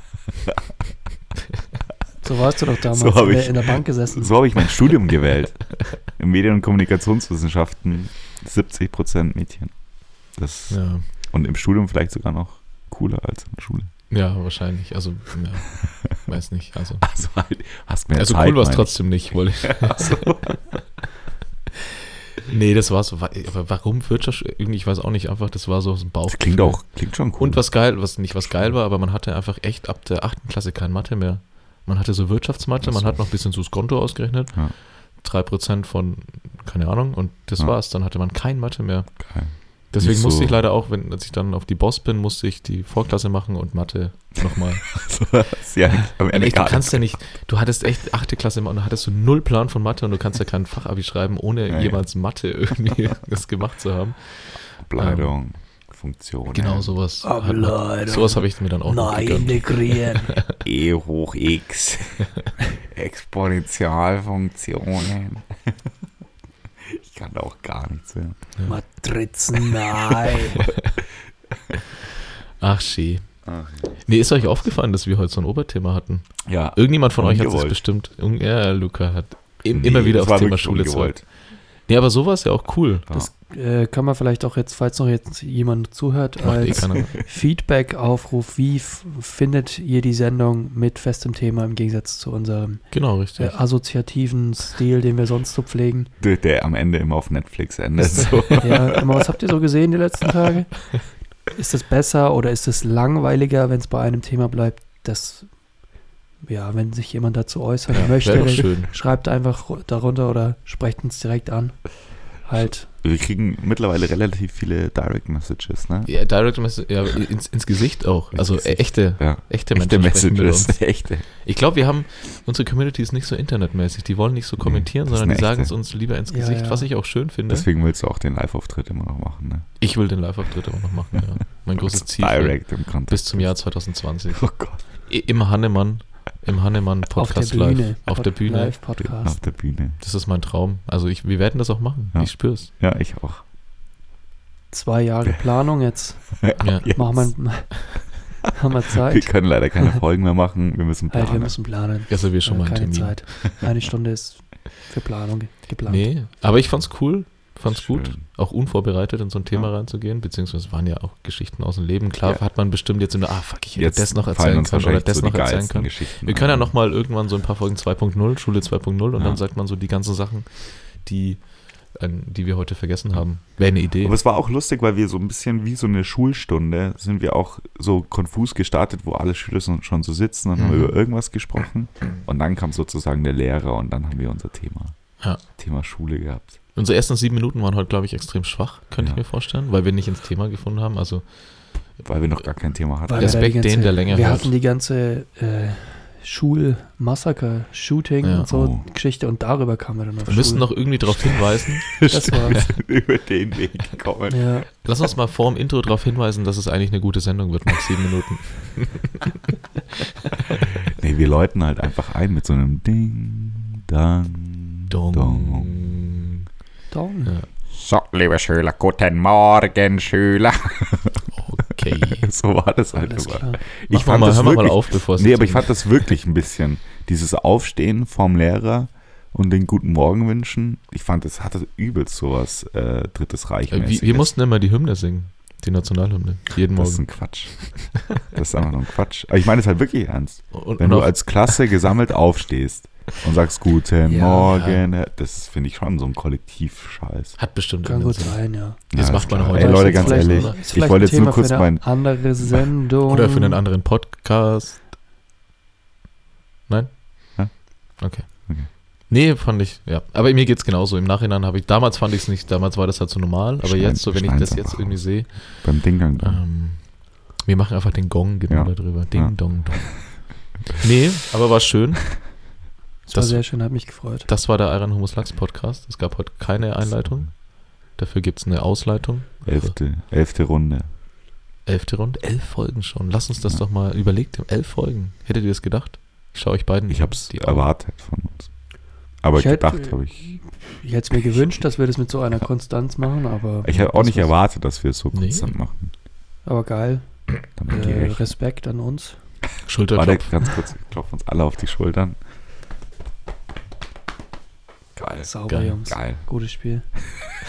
So warst du doch damals So in, der, ich- in der Bank gesessen. So habe ich mein Studium gewählt. In Medien- und Kommunikationswissenschaften 70% Mädchen. Das, Ja, Und im Studium vielleicht sogar noch cooler als in der Schule. ja wahrscheinlich. Also, ja, weiß nicht. Also, Also halt, hast mehr also Zeit, cool war es trotzdem nicht, wollte ich. Nee, das war so. Aber warum Wirtschaft? Ich weiß auch nicht, einfach, das war so ein Bauch. Das klingt auch, klingt schon cool. Und was geil, was nicht was geil war, aber man hatte einfach echt ab der achten Klasse kein Mathe mehr. Man hatte so Wirtschaftsmathe, man hat noch ein bisschen so das Konto ausgerechnet. Ja. 3% von, keine Ahnung, und das Ja. war's. Dann hatte man kein Mathe mehr. Geil. Deswegen Nicht musste so- ich leider auch, wenn als ich dann auf die Boss bin, musste ich die Vorklasse machen und Mathe nochmal. So, ja am Ende echt, du kannst ja nicht, du hattest echt achte Klasse und da hattest du null Plan von Mathe und du kannst ja keinen Fachabi schreiben, ohne Ja, ja. jemals Mathe irgendwie das gemacht zu haben. Ableitung, Funktion. Genau sowas. Ableitung. Sowas habe ich mir dann auch noch integrieren. E hoch x. Exponentialfunktionen. Ich kann da auch gar nichts mehr. Matrizen, nein. Ach, schee. Nee, ist euch aufgefallen, dass wir heute so ein Oberthema hatten? Ja, Irgendjemand von euch hat es bestimmt. Ja, Luca hat im, Nee, immer wieder das aufs Thema Schule zurück. Nee, aber so war es ja auch cool. Das äh, kann man vielleicht auch jetzt, falls noch jetzt jemand zuhört, Macht eh als keiner. Feedback-Aufruf, wie findet ihr die Sendung mit festem Thema im Gegensatz zu unserem Genau, äh, richtig. assoziativen Stil, den wir sonst so pflegen? Der, der am Ende immer auf Netflix endet. So. Ja, aber was habt ihr so gesehen die letzten Tage? Ist das besser oder ist es langweiliger, wenn es bei einem Thema bleibt? Das, ja, wenn sich jemand dazu äußern möchte, dann schön. schreibt einfach ru- darunter oder sprecht uns direkt an. halt. Wir kriegen mittlerweile relativ viele Direct Messages, ne? Ja, Direct Message, ja, ins, ins Gesicht auch. Ins Also Gesicht. echte, Ja. echte Echte Menschen sprechen mit Messages. uns. Echte. Ich glaube, wir haben, unsere Community ist nicht so internetmäßig. Die wollen nicht so kommentieren, ist sondern die sagen es uns lieber ins Ja, Gesicht, ja. was ich auch schön finde. Deswegen willst du auch den Live-Auftritt immer noch machen, ne? Ich will den Live-Auftritt auch noch machen, ja. Mein großes Ziel. Direct im Kontakt. Bis zum Jahr 2020. Oh Gott. Im Hannemann, im Hannemann Podcast auf der Bühne. live. Auf der Bühne. Live Podcast. Auf der Bühne. Das ist mein Traum. Also ich, wir werden das auch machen. Ja. Ich spür's. Ja, ich auch. Zwei Jahre Planung jetzt. Ja. Jetzt. Machen wir, haben wir Wir Zeit? können leider keine Folgen mehr machen. Wir müssen Halt, planen. wir müssen planen. Reservier schon Äh, mal einen keine Termin. Zeit. Eine Stunde ist für Planung ge- geplant. Nee, aber ich fand's cool. Fand's gut, Schön. auch unvorbereitet in so ein Thema Ja. reinzugehen, beziehungsweise es waren ja auch Geschichten aus dem Leben. Klar Ja. hat man bestimmt jetzt immer, ah fuck, ich hätte Jetzt das noch erzählen können oder das so noch erzählen können. Wir können ja nochmal irgendwann so ein paar Folgen 2.0, Schule 2.0 und Ja. dann sagt man so die ganzen Sachen, die, die wir heute vergessen haben. Wäre eine Idee. Aber es war auch lustig, weil wir so ein bisschen wie so eine Schulstunde sind wir auch so konfus gestartet, wo alle Schüler schon so sitzen und haben Mhm. über irgendwas gesprochen. Und dann kam sozusagen der Lehrer und dann haben wir unser Thema. Ja. Thema Schule gehabt. Unsere ersten sieben Minuten waren heute, glaube ich, extrem schwach, könnte ich Ja. mir vorstellen, weil wir nicht ins Thema gefunden haben. Also Weil wir noch gar kein Thema hatten. Weil wir da Respekt ganze- den, der länger Wir hört. hatten die ganze äh, Schulmassaker, Shooting Ja. und so Oh. Geschichte und darüber kamen wir dann auf wir müssen noch irgendwie darauf hinweisen. Das war, über den Weg gekommen. ja, Lass uns mal vor dem Intro darauf hinweisen, dass es eigentlich eine gute Sendung wird nach sieben Minuten. Nee, wir läuten halt einfach ein mit so einem Ding, Dang, Dong. Dong. Ja. So, liebe Schüler, guten Morgen, Schüler. Okay. so war das halt Alles immer. klar. Ich mach fand mal, das hör mal wirklich, auf, bevor es Nee, aber ich fand das wirklich ein bisschen. Dieses Aufstehen vorm Lehrer und den guten Morgen wünschen. Ich fand, es hatte übelst sowas äh, Drittes Reich. Äh, wir, wir mussten immer die Hymne singen, die Nationalhymne, jeden Das ist Morgen. ein Quatsch. Das ist einfach nur ein Quatsch. Aber ich meine es halt wirklich ernst. Und, Wenn und du als Klasse gesammelt aufstehst und sagst Guten Ja. Morgen, äh, das finde ich schon so ein Kollektivscheiß. hat bestimmt Kann gut sein, ja. Das Ja, macht man heute Ey. Leute, ganz ehrlich, ich wollte jetzt nur kurz für eine mein. andere Sendung. Oder für einen anderen Podcast. Nein? Ja. Okay. Okay. Nee, fand ich, ja. Aber mir geht's genauso. Im Nachhinein habe ich, damals fand ich es nicht, damals war das halt so normal, aber Schneiden- jetzt, so wenn ich das jetzt irgendwie sehe, Beim Dinggang. ähm, wir machen einfach den Gong genau Ja. darüber. Ding, Ja. dong, dong. Nee, aber war schön. Das war das- sehr schön, hat mich gefreut. Das war der Iron Humus Lachs Podcast. Es gab heute keine Einleitung. Dafür gibt es eine Ausleitung. Elfte, elfte Runde. Elfte Runde, elf Folgen schon. Lass uns das Ja. doch mal überlegt. Elf Folgen. Hättet ihr das gedacht? Ich schaue euch beiden Ich habe es erwartet von uns. Aber Ich hätte- gedacht habe ich. Ich hätte es mir gewünscht, dass wir das mit so einer Konstanz machen, aber, Ich hätte auch nicht erwartet, dass wir es so Nee. konstant machen. aber geil. Damit Äh. Respekt an uns. Warte, Schulterklopf. ganz kurz, klopfen uns alle auf die Schultern. Geil. Sauber, geil, Jungs. Geil. Gutes Spiel.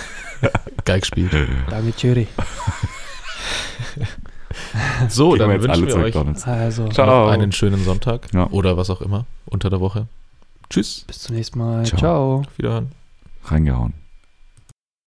Geil gespielt. Danke, Thierry. So, Gehen dann wir wünschen wir zu euch. Also, Ciao. einen schönen Sonntag. Ja. Oder was auch immer. Unter der Woche. Tschüss. bis zum nächsten Mal. Ciao. Ciao. Auf Wiederhören. Reingehauen.